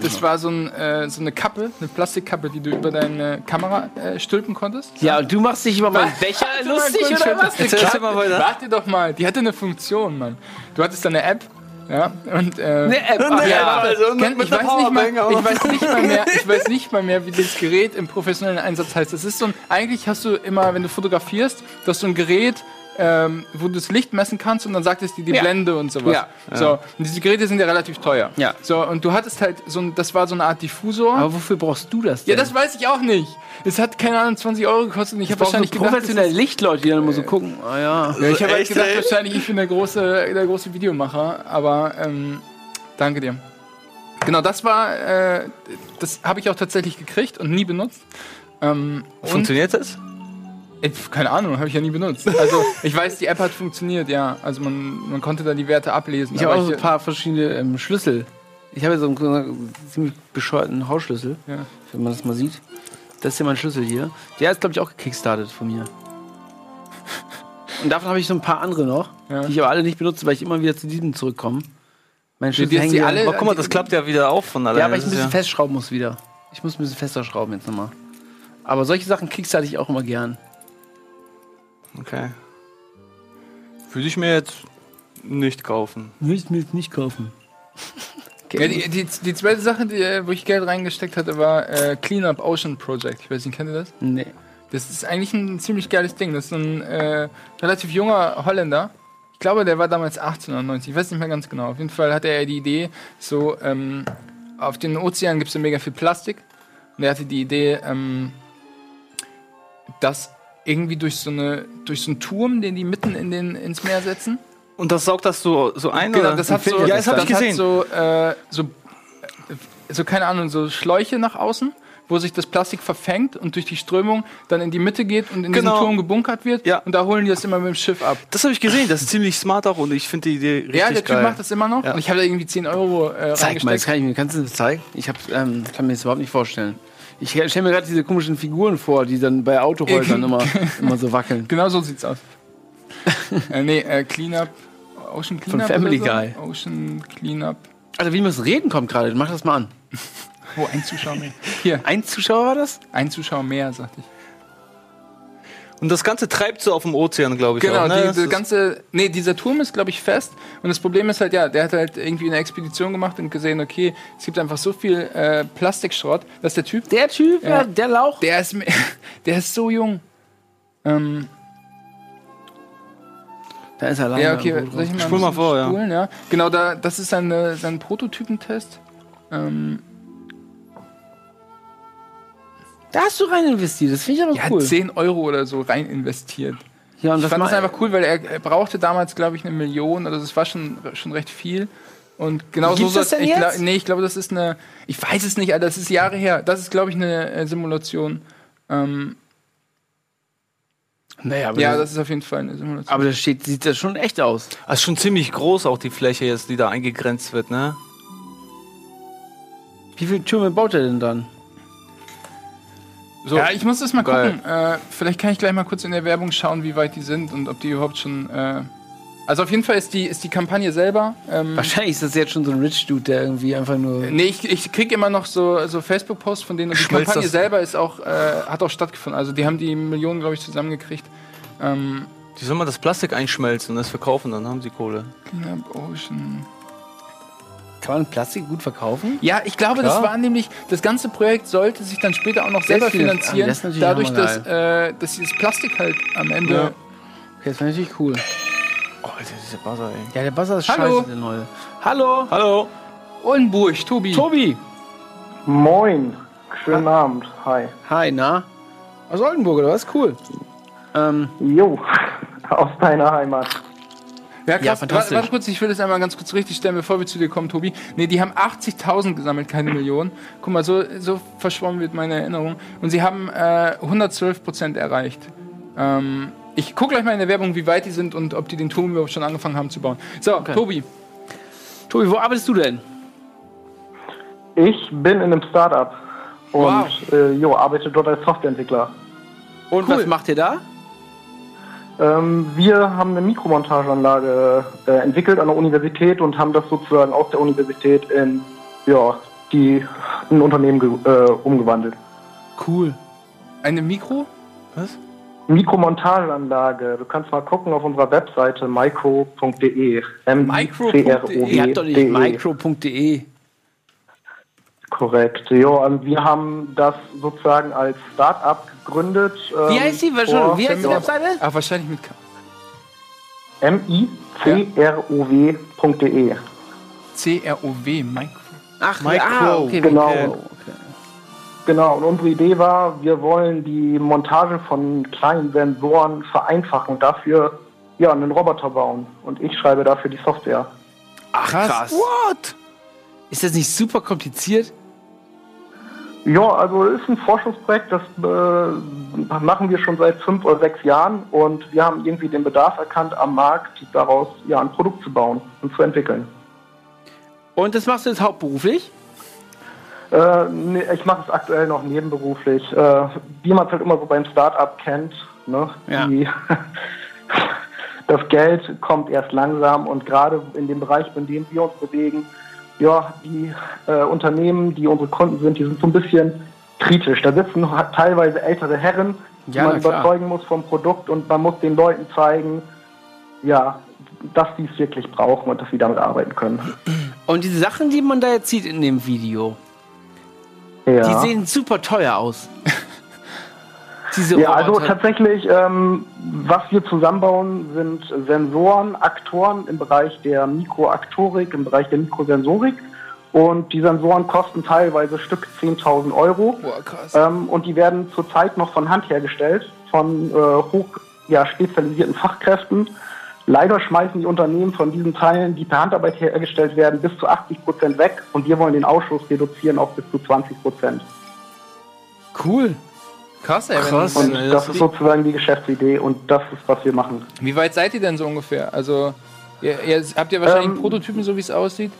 das war so, ein, äh, so eine Kappe, eine Plastikkappe, die du über deine Kamera äh, stülpen konntest. ja, und du machst dich über meinen Becher lustig oder was? Warte doch mal, die hatte eine Funktion, Mann. Du hattest da eine App, ja, und äh, Eine App. Ach, ja. also, Kennt, mit ich, weiß nicht mal, ich weiß nicht mal mehr, ich weiß nicht mal mehr, wie das Gerät im professionellen Einsatz heißt. Das ist so ein, eigentlich hast du immer, wenn du fotografierst, du hast so ein Gerät, ähm, wo du das Licht messen kannst und dann sagt es dir die Ja. Blende und sowas. Ja. So, und diese Geräte sind ja relativ teuer. Ja. So, und du hattest halt so ein, das war so eine Art Diffusor. Aber wofür brauchst du das ja, denn? das weiß ich auch nicht. Es hat, keine Ahnung, 20 Euro gekostet und ich habe wahrscheinlich so gedacht, professionelle Lichtleute, die dann immer so gucken. Ah ja. ja, ich habe halt Echt, gedacht, wahrscheinlich ich bin der große, der große Videomacher, aber ähm, danke dir. Genau, das war, äh, das habe ich auch tatsächlich gekriegt und nie benutzt. Ähm, und, Funktioniert das? Äh, keine Ahnung, habe ich ja nie benutzt. Also ich weiß, die App hat funktioniert, ja. Also man, man konnte da die Werte ablesen. Ich habe auch so ein paar verschiedene ähm, Schlüssel. Ich habe ja so einen ziemlich bescheuerten Hausschlüssel, Ja. wenn man das mal sieht. Das ist ja mein Schlüssel hier. Der ist, glaube ich, auch gekickstartet von mir. Und davon habe ich so ein paar andere noch, Ja. die ich aber alle nicht benutze, weil ich immer wieder zu diesem zurückkomme. Mein Schlüssel hängen hier- alle- Aber guck mal, das klappt ja wieder auf von alleine. Ja, aber ich ein bisschen festschrauben muss wieder. Ich muss ein bisschen fester schrauben jetzt nochmal. Aber solche Sachen kickstarte ich auch immer gern. Okay. Würde ich mir jetzt nicht kaufen. Will ich mir jetzt nicht kaufen. Ja, die, die, die zweite Sache, die, äh, wo ich Geld reingesteckt hatte, war äh, Cleanup Ocean Project. Ich weiß nicht, kennt ihr das? nee. Das ist eigentlich ein ziemlich geiles Ding. Das ist ein äh, relativ junger Holländer. Ich glaube, der war damals 18 oder 19. Ich weiß nicht mehr ganz genau. Auf jeden Fall hatte er die Idee, so ähm, auf den Ozeanen gibt es ja mega viel Plastik. Und er hatte die Idee, ähm, das irgendwie durch so, eine, durch so einen Turm, den die mitten in den, ins Meer setzen. Und das saugt das so, so ein? Genau, oder? das hat so, ja, das hab ich das gesehen. So, äh, so, äh, so, keine Ahnung, so Schläuche nach außen, wo sich das Plastik verfängt und durch die Strömung dann in die Mitte geht und in Genau. diesen Turm gebunkert wird. Ja. Und da holen die das immer mit dem Schiff ab. Das habe ich gesehen, das ist ziemlich smart auch und ich finde die Idee richtig ja, der Typ geil. macht das immer noch. Ja. Und ich habe da irgendwie 10 Euro äh, Zeig mal, das kann ich mir, kannst du das zeigen? Ich hab, ähm, kann mir das überhaupt nicht vorstellen. Ich stelle mir gerade diese komischen Figuren vor, die dann bei Autohäusern immer, immer so wackeln. Genau so sieht's aus. äh, nee, äh, Cleanup. Ocean Cleanup. Family oder so? Guy. Ocean Cleanup. Also wie man das Reden kommt gerade, mach das mal an. Wo ein Zuschauer mehr. Hier, Ein Zuschauer war das? ein Zuschauer mehr, sagte ich. Und das Ganze treibt so auf dem Ozean, glaube ich. Genau, auch, ne? die, Das die ganze. Nee, dieser Turm ist, glaube ich, fest. Und das Problem ist halt, ja, der hat halt irgendwie eine Expedition gemacht und gesehen, okay, es gibt einfach so viel äh, Plastikschrott, dass der Typ, Der Typ, Ja. ja. der Lauch. der ist, der ist so jung. Ähm, Da ist er leider. ja, okay, soll ich mal, Spul mal vor, ja. spulen, ja. Genau, da, das ist sein, äh, sein Prototypentest. Ähm, Da hast du rein investiert, das finde ich aber er cool. hat 10 Euro oder so rein investiert. ja, und Ich das fand das einfach cool, weil er, er brauchte damals, glaube ich, eine Million. Also das war schon, schon recht viel. Und genau so das denn ich jetzt? glaub, Nee, ich glaube, das ist eine. Ich weiß es nicht, Alter, das ist Jahre her. Das ist, glaube ich, eine äh, Simulation. Ähm, Naja, aber, ja, das, das ist auf jeden Fall eine Simulation. aber das steht, sieht das schon echt aus. Das ist schon ziemlich groß, auch die Fläche jetzt, die da eingegrenzt wird, ne? Wie viele Türme baut er denn dann? So, ja, ich muss das mal gucken. Äh, vielleicht kann ich gleich mal kurz in der Werbung schauen, wie weit die sind und ob die überhaupt schon. Äh, also auf jeden Fall ist die, ist die Kampagne selber. Ähm, Wahrscheinlich ist das jetzt schon so ein Rich Dude, der irgendwie einfach nur. Nee, ich, ich krieg immer noch so, so Facebook-Posts von denen und die Schmelzt Kampagne selber ist auch, äh, hat auch stattgefunden. Also die haben die Millionen, glaube ich, zusammengekriegt. Ähm, die sollen mal das Plastik einschmelzen und das verkaufen, dann haben sie Kohle. Cleanup Ocean. Kann man Plastik gut verkaufen? Ja, ich glaube, das Klar. war nämlich, das ganze Projekt sollte sich dann später auch noch selber finanzieren, das ist natürlich dadurch, dass, äh, dass dieses Plastik halt am Ende. Ja. Okay, das wäre natürlich cool. Oh, Alter, dieser Buzzer, ey. Ja, der Buzzer ist Hallo. scheiße, der neue. Hallo! Hallo. Oldenburg, Tobi. Tobi! Moin, schönen Abend, hi. Hi, na? Aus Oldenburg, oder was? Cool. Ähm, Jo, aus deiner Heimat. Ja, krass. Ja, fantastisch. Warte, kurz, ich will das einmal ganz kurz richtig stellen, bevor wir zu dir kommen, Tobi. Nee, die haben 80.000 gesammelt, keine Millionen. Guck mal, so, so verschwommen wird meine Erinnerung. Und sie haben äh, 112% erreicht. Ähm, ich gucke gleich mal in der Werbung, wie weit die sind und ob die den Turm überhaupt schon angefangen haben zu bauen. So, Tobi. Tobi, wo arbeitest du denn? Ich bin in einem Startup und Wow. äh, jo, arbeite dort als Softwareentwickler. Und Cool. was macht ihr da? Ähm, wir haben eine Mikromontageanlage äh, entwickelt an der Universität und haben das sozusagen aus der Universität in ja, die, ein Unternehmen äh, umgewandelt. Cool. Eine Mikro? Was? Mikromontageanlage. Du kannst mal gucken auf unserer Webseite micro.de. Micro.de. Ihr habt doch nicht micro.de. Korrekt. Jo, und wir haben das sozusagen als Start-up gegründet. Wie ähm, heißt die? Wie heißt die Webseite? Ach, wahrscheinlich mit K. M-I-C-R-O-W.de. C-R-O-W, Micro. Ach, Micro. Ah, okay, Genau. okay. Genau, und unsere Idee war, wir wollen die Montage von kleinen Sensoren vereinfachen und dafür ja, einen Roboter bauen. Und ich schreibe dafür die Software. Ach, krass. What? Ist das nicht super kompliziert? Ja, also es ist ein Forschungsprojekt, das äh, machen wir schon seit fünf oder sechs Jahren und wir haben irgendwie den Bedarf erkannt, am Markt daraus ja ein Produkt zu bauen und zu entwickeln. Und das machst du jetzt hauptberuflich? Äh, nee, ich mache es aktuell noch nebenberuflich. Äh, wie man es halt immer so beim Start-up kennt. Ne? Ja. Die, das Geld kommt erst langsam und gerade in dem Bereich, in dem wir uns bewegen, ja, die äh, Unternehmen, die unsere Kunden sind, die sind so ein bisschen kritisch. Da sitzen teilweise ältere Herren, die Ja, man überzeugen muss vom Produkt und man muss den Leuten zeigen, ja, dass sie es wirklich brauchen und dass sie damit arbeiten können. Und diese Sachen, die man da jetzt sieht in dem Video, Ja. die sehen super teuer aus. Diese Ja, also Roboter. tatsächlich, ähm, was wir zusammenbauen, sind Sensoren, Aktoren im Bereich der Mikroaktorik, im Bereich der Mikrosensorik. Und die Sensoren kosten teilweise Stück 10.000 Euro. Boah, krass. Ähm, und die werden zurzeit noch von Hand hergestellt, von äh, hoch ja, spezialisierten Fachkräften. Leider schmeißen die Unternehmen von diesen Teilen, die per Handarbeit hergestellt werden, bis zu 80 Prozent weg. Und wir wollen den Ausschuss reduzieren auf bis zu 20 Prozent. Cool. Krass, ey. wenn- Krass. Und wenn- das ist sozusagen die Geschäftsidee und das ist, was wir machen. Wie weit seid ihr denn so ungefähr? Also, ihr, ihr, habt ihr wahrscheinlich Ähm, einen Prototypen, so wie es aussieht?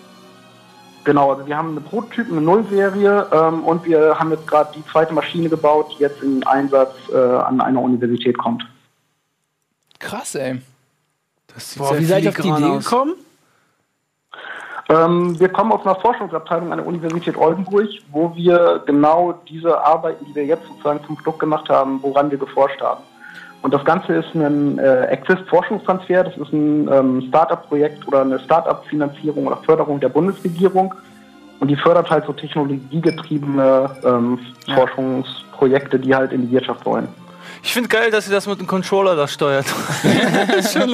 Genau, also wir haben eine Prototypen, eine Nullserie ähm, und wir haben jetzt gerade die zweite Maschine gebaut, die jetzt in Einsatz äh, an einer Universität kommt. Krass, ey. Das sieht Boah, sehr wie seid ihr auf die Idee aus. gekommen? Ähm, wir kommen aus einer Forschungsabteilung an der Universität Oldenburg, wo wir genau diese Arbeiten, die wir jetzt sozusagen zum Produkt gemacht haben, woran wir geforscht haben. Und das Ganze ist ein äh, Exist-Forschungstransfer, das ist ein ähm, Start-up-Projekt oder eine Start-up-Finanzierung oder Förderung der Bundesregierung. Und die fördert halt so technologiegetriebene ähm, Forschungsprojekte, die halt in die Wirtschaft wollen. Ich finde geil, dass ihr das mit dem Controller da steuert.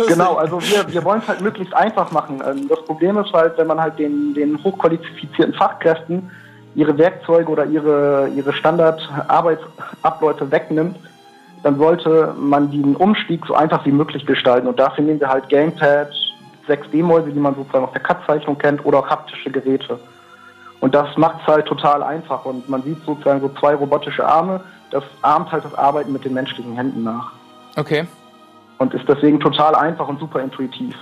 Genau, also wir, wir wollen es halt möglichst einfach machen. Ähm, Das Problem ist halt, wenn man halt den, den hochqualifizierten Fachkräften ihre Werkzeuge oder ihre, ihre Standardarbeitsabläufe wegnimmt, dann sollte man den Umstieg so einfach wie möglich gestalten. Und dafür nehmen wir halt Gamepad, 6D-Mäuse, die man sozusagen aus der CAD-Zeichnung kennt, oder auch haptische Geräte. Und das macht es halt total einfach. Und man sieht sozusagen so zwei robotische Arme. Das ahmt halt das Arbeiten mit den menschlichen Händen nach. Okay. Und ist deswegen total einfach und super intuitiv.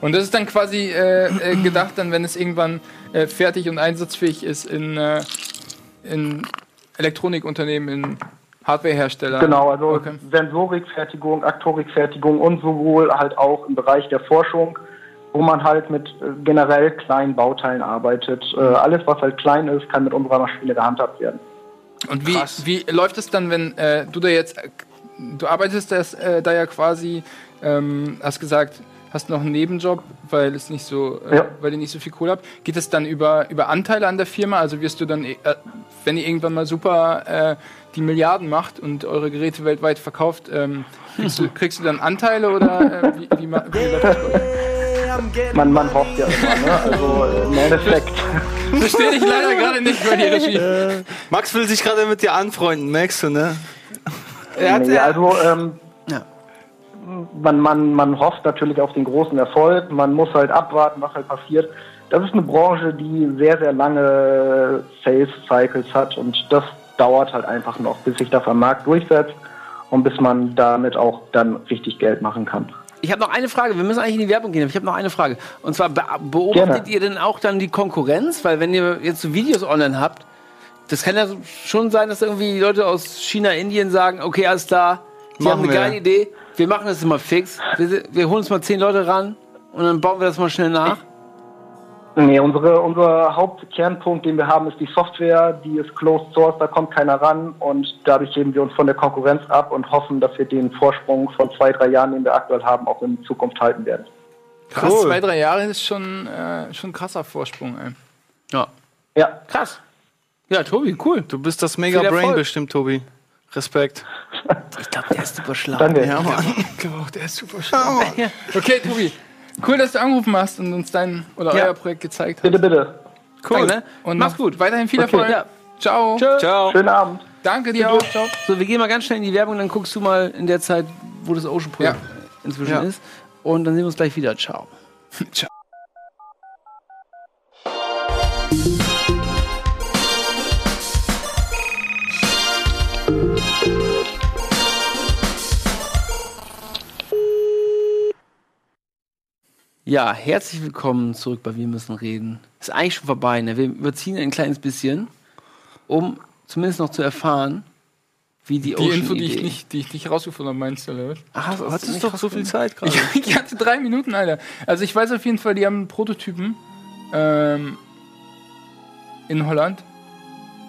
Und das ist dann quasi äh, äh, gedacht, dann, wenn es irgendwann äh, fertig und einsatzfähig ist in, äh, in Elektronikunternehmen, in Hardwarehersteller. Genau, also Okay. Sensorikfertigung, Aktorikfertigung und sowohl halt auch im Bereich der Forschung, wo man halt mit äh, generell kleinen Bauteilen arbeitet. Äh, alles, was halt klein ist, kann mit unserer Maschine gehandhabt werden. Und wie, wie läuft es dann, wenn äh, du da jetzt, äh, du arbeitest das, äh, da ja quasi, ähm, hast gesagt, hast noch einen Nebenjob, weil es nicht so, äh, Ja. weil ihr nicht so viel Kohle habt. Geht es dann über, über Anteile an der Firma? Also wirst du dann, äh, wenn ihr irgendwann mal super äh, die Milliarden macht und eure Geräte weltweit verkauft, ähm, kriegst, du, kriegst du dann Anteile oder äh, wie, wie, wie läuft das? Man, man hofft ja immer, ne? Also äh, im Endeffekt. Verstehe ich leider gerade nicht bei dir, Regie. Max will sich gerade mit dir anfreunden, merkst du, ne? Er hat, nee, also ähm, Ja. man, man, man hofft natürlich auf den großen Erfolg. Man muss halt abwarten, was halt passiert. Das ist eine Branche, die sehr, sehr lange Sales Cycles hat und das dauert halt einfach noch, bis sich das am Markt durchsetzt und bis man damit auch dann richtig Geld machen kann. Ich habe noch eine Frage. Wir müssen eigentlich in die Werbung gehen, aber ich habe noch eine Frage. Und zwar be beobachtet Gerne. ihr denn auch dann die Konkurrenz? Weil wenn ihr jetzt so Videos online habt, das kann ja schon sein, dass irgendwie Leute aus China, Indien sagen, okay, alles klar, die Machen haben eine wir. geile Idee, wir machen das immer fix. Wir, wir holen uns mal zehn Leute ran und dann bauen wir das mal schnell nach. Nee, unsere, unser Hauptkernpunkt, den wir haben, ist die Software, die ist closed source, da kommt keiner ran und dadurch heben wir uns von der Konkurrenz ab und hoffen, dass wir den Vorsprung von zwei, drei Jahren, den wir aktuell haben, auch in Zukunft halten werden. Krass, Cool. zwei, drei Jahre ist schon, äh, schon ein krasser Vorsprung, ey. Ja, Ja, krass. Ja, Tobi, cool. Du bist das Mega Brain bestimmt, Tobi. Respekt. Ich glaube, der ist super schlau. danke. Ja, Mann. Oh, der ist super schlau. Okay, Tobi. Cool, dass du angerufen hast und uns dein oder Ja. euer Projekt gezeigt hast. Bitte, bitte. Cool, ne? Und Mach's noch gut. Weiterhin viel Okay. Erfolg. Ja. Ciao. Tschö. Ciao. Schönen Abend. Danke dir auch. Ciao. So, wir gehen mal ganz schnell in die Werbung, dann guckst du mal in der Zeit, wo das Ocean Projekt Ja. inzwischen Ja. ist. Und dann sehen wir uns gleich wieder. Ciao. Ciao. Ja, herzlich willkommen zurück bei Wir müssen reden. Ist eigentlich schon vorbei, ne? Wir überziehen ein kleines bisschen, um zumindest noch zu erfahren, wie die, Die Ocean Info, die ich, Idee- nicht, die ich nicht rausgefunden habe, meinst du, oder was? Ach, Du hattest doch so viel Zeit gerade. Ich, ich hatte drei Minuten, Alter. Also ich weiß auf jeden Fall, die haben einen Prototypen ähm, in Holland.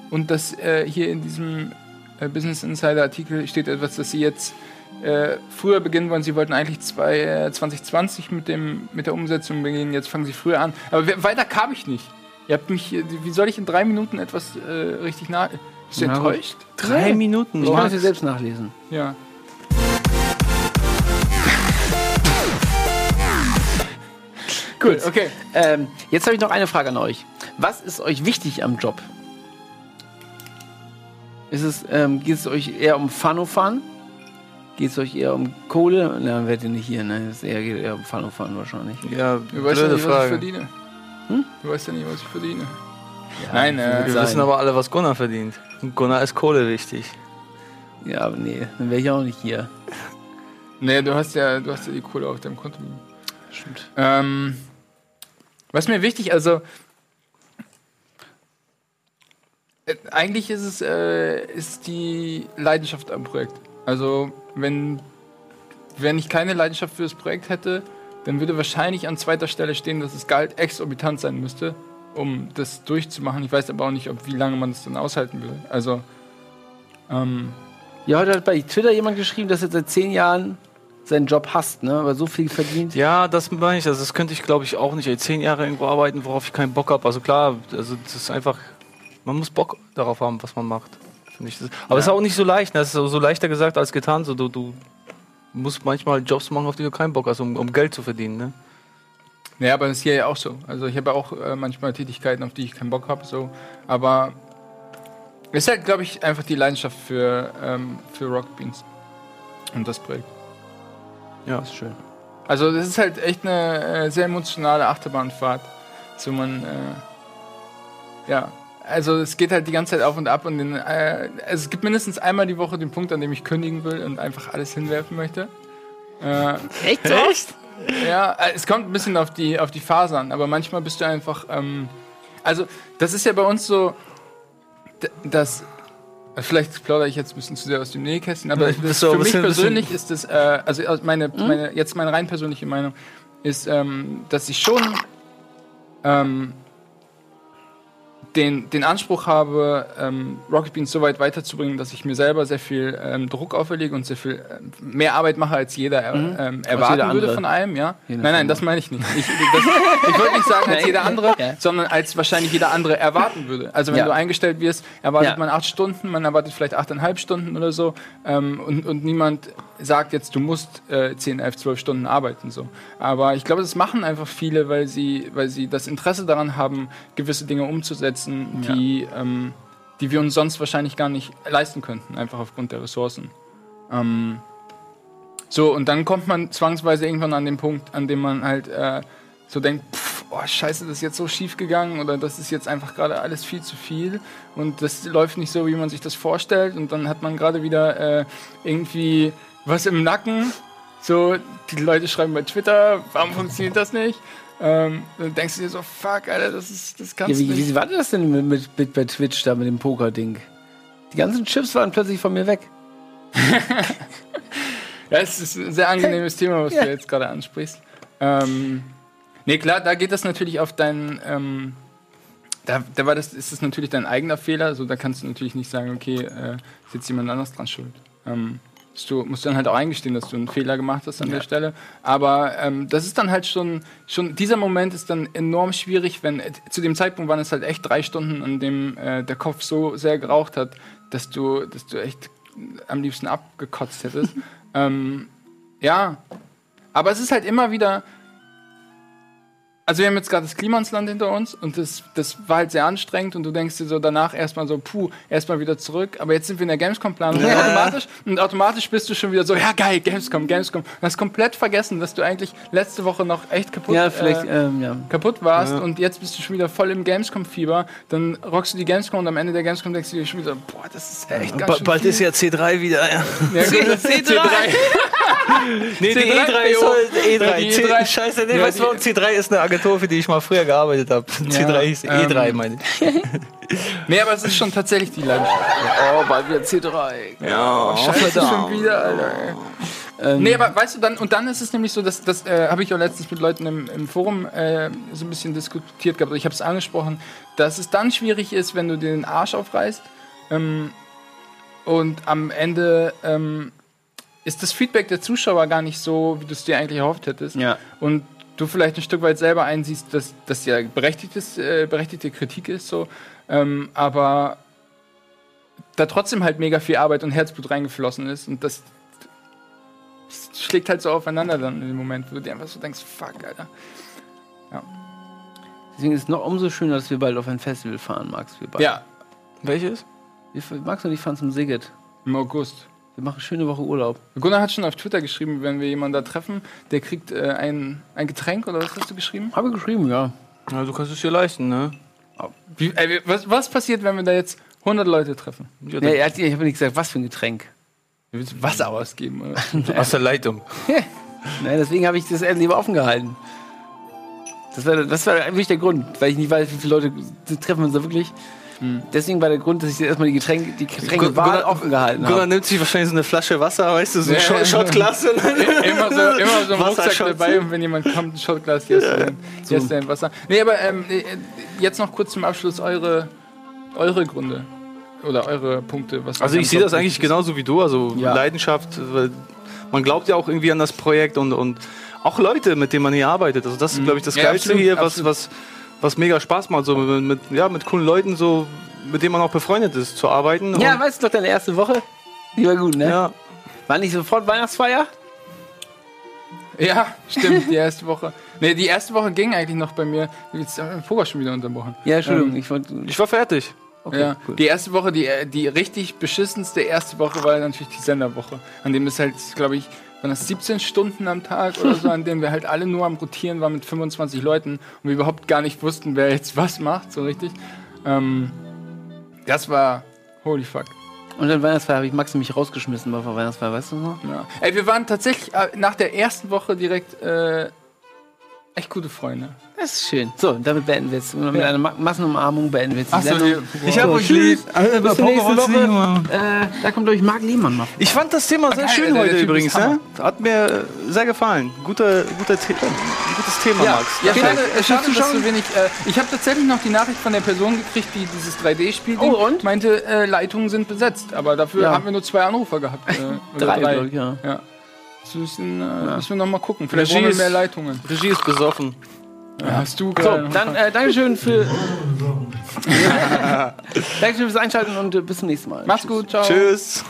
Und das äh, hier in diesem äh, Business Insider Artikel steht etwas, dass sie jetzt äh, früher beginnen wollen. Sie wollten eigentlich zwei, äh, 2020 mit, dem, mit der Umsetzung beginnen. Jetzt fangen sie früher an. Aber we- weiter kam ich nicht. Ihr habt mich, äh, wie soll ich in drei Minuten etwas äh, richtig nach... Bist du Na gut. enttäuscht? Drei Minuten. Ich kann es dir selbst nachlesen. Ja. Cool, okay. Ähm, jetzt habe ich noch eine Frage an euch. Was ist euch wichtig am Job? Ist es, ähm, geht es euch eher um Fun und Fun? Geht es euch eher um Kohle? Na, dann werdet ihr nicht hier, ne? Es eher, geht eher um Fun und Fun wahrscheinlich. Ja, Du weißt ja nicht, was ich Frage. verdiene. Hm? Du weißt ja nicht, was ich verdiene. Nein, äh, Wir wissen aber alle, was Gunnar verdient. Gunnar ist Kohle wichtig. Ja, aber nee, dann wäre ich auch nicht hier. Nee, du hast ja, du hast ja die Kohle auf deinem Konto. Stimmt. Ähm, was mir wichtig, also äh, eigentlich ist es äh, ist die Leidenschaft am Projekt. Also wenn wenn ich keine Leidenschaft für das Projekt hätte, dann würde wahrscheinlich an zweiter Stelle stehen, dass das Gehalt exorbitant sein müsste, um das durchzumachen. Ich weiß aber auch nicht, ob wie lange man das dann aushalten würde. Also ähm, Ja, heute hat bei Twitter jemand geschrieben, dass er seit zehn Jahren seinen Job hasst, ne? Aber so viel verdient. Ja, das meine ich. Also das könnte ich, glaube ich, auch nicht. Ey, zehn Jahre irgendwo arbeiten, worauf ich keinen Bock habe. Also klar, also das ist einfach, man muss Bock darauf haben, was man macht. Aber es ist auch nicht so leicht. Ne? Das ist so so leichter gesagt als getan. So, du, du musst manchmal Jobs machen, auf die du keinen Bock hast, um, um Geld zu verdienen. Ne? Ja, aber das ist hier ja auch so. Also ich habe ja auch äh, manchmal Tätigkeiten, auf die ich keinen Bock habe. So. Aber es ist halt, glaube ich, einfach die Leidenschaft für, ähm, für Rock Beans. Und das Projekt. Ja, ist schön. Also das ist halt echt eine äh, sehr emotionale Achterbahnfahrt. So man, äh, ja, also es geht halt die ganze Zeit auf und ab und den, äh, also es gibt mindestens einmal die Woche den Punkt, an dem ich kündigen will und einfach alles hinwerfen möchte. Äh, Echt? Echt? ja, äh, es kommt ein bisschen auf die, auf die Phase an, aber manchmal bist du einfach, ähm, also das ist ja bei uns so, dass, vielleicht plaudere ich jetzt ein bisschen zu sehr aus dem Nähkästchen, aber das, auch für mich persönlich ist das, äh, also aus meine, meine, jetzt meine rein persönliche Meinung ist, ähm, dass ich schon ähm, den, den Anspruch habe, ähm, Rocket Beans so weit weiterzubringen, dass ich mir selber sehr viel ähm, Druck auferlege und sehr viel ähm, mehr Arbeit mache, als jeder er, ähm, erwarten jeder würde von einem. Ja? Nein, nein, das meine ich nicht. Ich, das, ich wollte nicht sagen als jeder andere, Ja. sondern als wahrscheinlich jeder andere erwarten würde. Also wenn Ja. du eingestellt wirst, erwartet Ja. man acht Stunden, man erwartet vielleicht achteinhalb Stunden oder so ähm, und, und niemand sagt jetzt, du musst äh, 10, 11, 12 Stunden arbeiten. So. Aber ich glaube, das machen einfach viele, weil sie, weil sie das Interesse daran haben, gewisse Dinge umzusetzen, die, ähm, die wir uns sonst wahrscheinlich gar nicht leisten könnten, einfach aufgrund der Ressourcen. Ähm, so, und dann kommt man zwangsweise irgendwann an den Punkt, an dem man halt äh, so denkt, pff, oh scheiße, das ist jetzt so schief gegangen oder das ist jetzt einfach gerade alles viel zu viel und das läuft nicht so, wie man sich das vorstellt und dann hat man gerade wieder äh, irgendwie was im Nacken. So, die Leute schreiben bei Twitter, warum funktioniert das nicht? Ähm, dann denkst du dir so, fuck, Alter, das ist, das kannst Ja, wie, du nicht. wie war das denn mit, mit, mit bei Twitch da mit dem Poker-Ding? Die ganzen Chips waren plötzlich von mir weg. Ja, es ist ein sehr angenehmes Thema, was Ja. du jetzt gerade ansprichst. Ähm, nee, klar, da geht das natürlich auf deinen. Ähm, da, da war das, ist das natürlich dein eigener Fehler. Also da kannst du natürlich nicht sagen, okay, äh, ist jetzt jemand anders dran schuld. Ähm, du musst dann halt auch eingestehen, dass du einen Fehler gemacht hast an der Stelle. Aber ähm, das ist dann halt schon, schon, dieser Moment ist dann enorm schwierig, wenn, äh, zu dem Zeitpunkt waren es halt echt drei Stunden, an dem äh, der Kopf so sehr geraucht hat, dass du, dass du echt am liebsten abgekotzt hättest. ähm, ja, aber es ist halt immer wieder. Also wir haben jetzt gerade das Klimansland hinter uns und das, das war halt sehr anstrengend und du denkst dir so danach erstmal so, puh, erstmal wieder zurück. Aber jetzt sind wir in der Gamescom-Planung und automatisch, und automatisch bist du schon wieder so, ja geil, Gamescom, Gamescom. Du hast komplett vergessen, dass du eigentlich letzte Woche noch echt kaputt Ja, vielleicht, äh, ähm, ja. kaputt warst und jetzt bist du schon wieder voll im Gamescom-Fieber, dann rockst du die Gamescom und am Ende der Gamescom denkst du dir schon wieder, boah, das ist echt ganz Ba schön bald viel. ist ja C3 wieder. Ja. ja, gut, das ist C3. Nee, die C3, E3 ist jo. halt E3. Ja, die C E3. Scheiße, nee, Ja, weißt du, die- warum? C3 ist eine Agentur, für die ich mal früher gearbeitet habe. C3 hieß ähm, E3, meine ich. Nee, aber es ist schon tatsächlich die Leidenschaft. Oh, bald wieder C3. Ja, Scheiße, schon wieder, Alter. Ähm, Nee, aber weißt du, dann, und dann ist es nämlich so, dass das äh, habe ich auch letztens mit Leuten im, im Forum äh, so ein bisschen diskutiert gehabt, ich habe es angesprochen, dass es dann schwierig ist, wenn du dir den Arsch aufreißt ähm, und am Ende ähm, ist das Feedback der Zuschauer gar nicht so, wie du es dir eigentlich erhofft hättest. Ja. Und du vielleicht ein Stück weit selber einsiehst, dass das ja berechtigtes, äh, berechtigte Kritik ist, so, ähm, aber da trotzdem halt mega viel Arbeit und Herzblut reingeflossen ist und das, das schlägt halt so aufeinander dann in dem Moment, wo du dir einfach so denkst, fuck, Alter. Deswegen ist es noch umso schöner, dass wir bald auf ein Festival fahren, Max. Wir beide. Ja, Welches? Max und ich fahren zum Siget. im August. Wir machen eine schöne Woche Urlaub. Gunnar hat schon auf Twitter geschrieben, wenn wir jemanden da treffen, der kriegt äh, ein, ein Getränk oder was hast du geschrieben? Habe ich geschrieben, ja. Ja, du kannst es dir leisten, ne? Wie, ey, was, was passiert, wenn wir da jetzt 100 Leute treffen. Ja, er hat, ich habe nicht gesagt, was für ein Getränk. Du willst Wasser ausgeben, oder? Aus der Leitung. Nein, deswegen habe ich das lieber offen gehalten. Das war, das war wirklich der Grund, weil ich nicht weiß, wie viele Leute treffen uns da wirklich. Deswegen war der Grund, dass ich erstmal die Getränke, die Getränke Gunnar- waren offen gehalten Gunnar habe. nimmt sich wahrscheinlich so eine Flasche Wasser, weißt du, so eine Ja, Shot- ja. Shotglas. immer so, immer so ein Rucksack dabei und wenn jemand kommt, ein Shotglas, hier ist dein, hier ist dein Wasser. Nee, aber ähm, äh, jetzt noch kurz zum Abschluss eure, eure Gründe. Oder eure Punkte. Was Also ich sehe das eigentlich ist. genauso wie du, also Ja. Leidenschaft, weil man glaubt ja auch irgendwie an das Projekt und, und auch Leute, mit denen man hier arbeitet. Also das ist, glaube ich, das Ja, Geilste absolut, hier, was, absolut. was, was mega Spaß macht, so mit, mit, ja, mit coolen Leuten, so, mit denen man auch befreundet ist, zu arbeiten. Ja, und, weißt du doch, deine erste Woche? Die war gut, ne? ja. War nicht sofort Weihnachtsfeier? Ja, stimmt, die erste Woche. Nee, die erste Woche ging eigentlich noch bei mir. Jetzt haben wir den schon wieder unterbrochen. Ja, Entschuldigung. ich wollte. Ich war fertig. Okay, ja, cool. die erste Woche, die, äh, die richtig beschissenste erste Woche war natürlich die Senderwoche. An dem es halt, glaube ich, waren das 17 Stunden am Tag oder so, an denen wir halt alle nur am Rotieren waren mit 25 Leuten und wir überhaupt gar nicht wussten, wer jetzt was macht, so richtig. Ähm, das war holy fuck. Und dann Weihnachtsfeier habe ich Max nämlich rausgeschmissen bei der Weihnachtsfeier, weißt du noch? Ja. Ey, wir waren tatsächlich äh, nach der ersten Woche direkt äh, echt gute Freunde. Das ist schön. So, damit beenden wir jetzt. Mit Ja. einer Ma Massenumarmung beenden wir jetzt die Ach so, Sendung. nee. Ich hab So, euch lieb. Bis zur nächsten Woche. Äh, da kommt, glaube ich, Marc Lehmann noch. Ich fand das Thema sehr schön heute übrigens. Ne? Hat mir äh, sehr gefallen. Guter, guter The gutes Thema, Max. Ja, schade, äh, schade dass so wenig. Äh, ich habe tatsächlich noch die Nachricht von der Person gekriegt, die dieses 3D-Spiel Oh, und? meinte, äh, Leitungen sind besetzt. Aber dafür Ja. haben wir nur zwei Anrufer gehabt. Äh, Drei, drei. ja. Ja. Das müssen, äh, müssen wir noch mal gucken. Vielleicht Regie brauchen wir ist- mehr Leitungen. Regie ist besoffen. Ja, hast du So, dann äh, Dankeschön für. Dankeschön fürs Einschalten und äh, bis zum nächsten Mal. Mach's gut, ciao. Tschüss.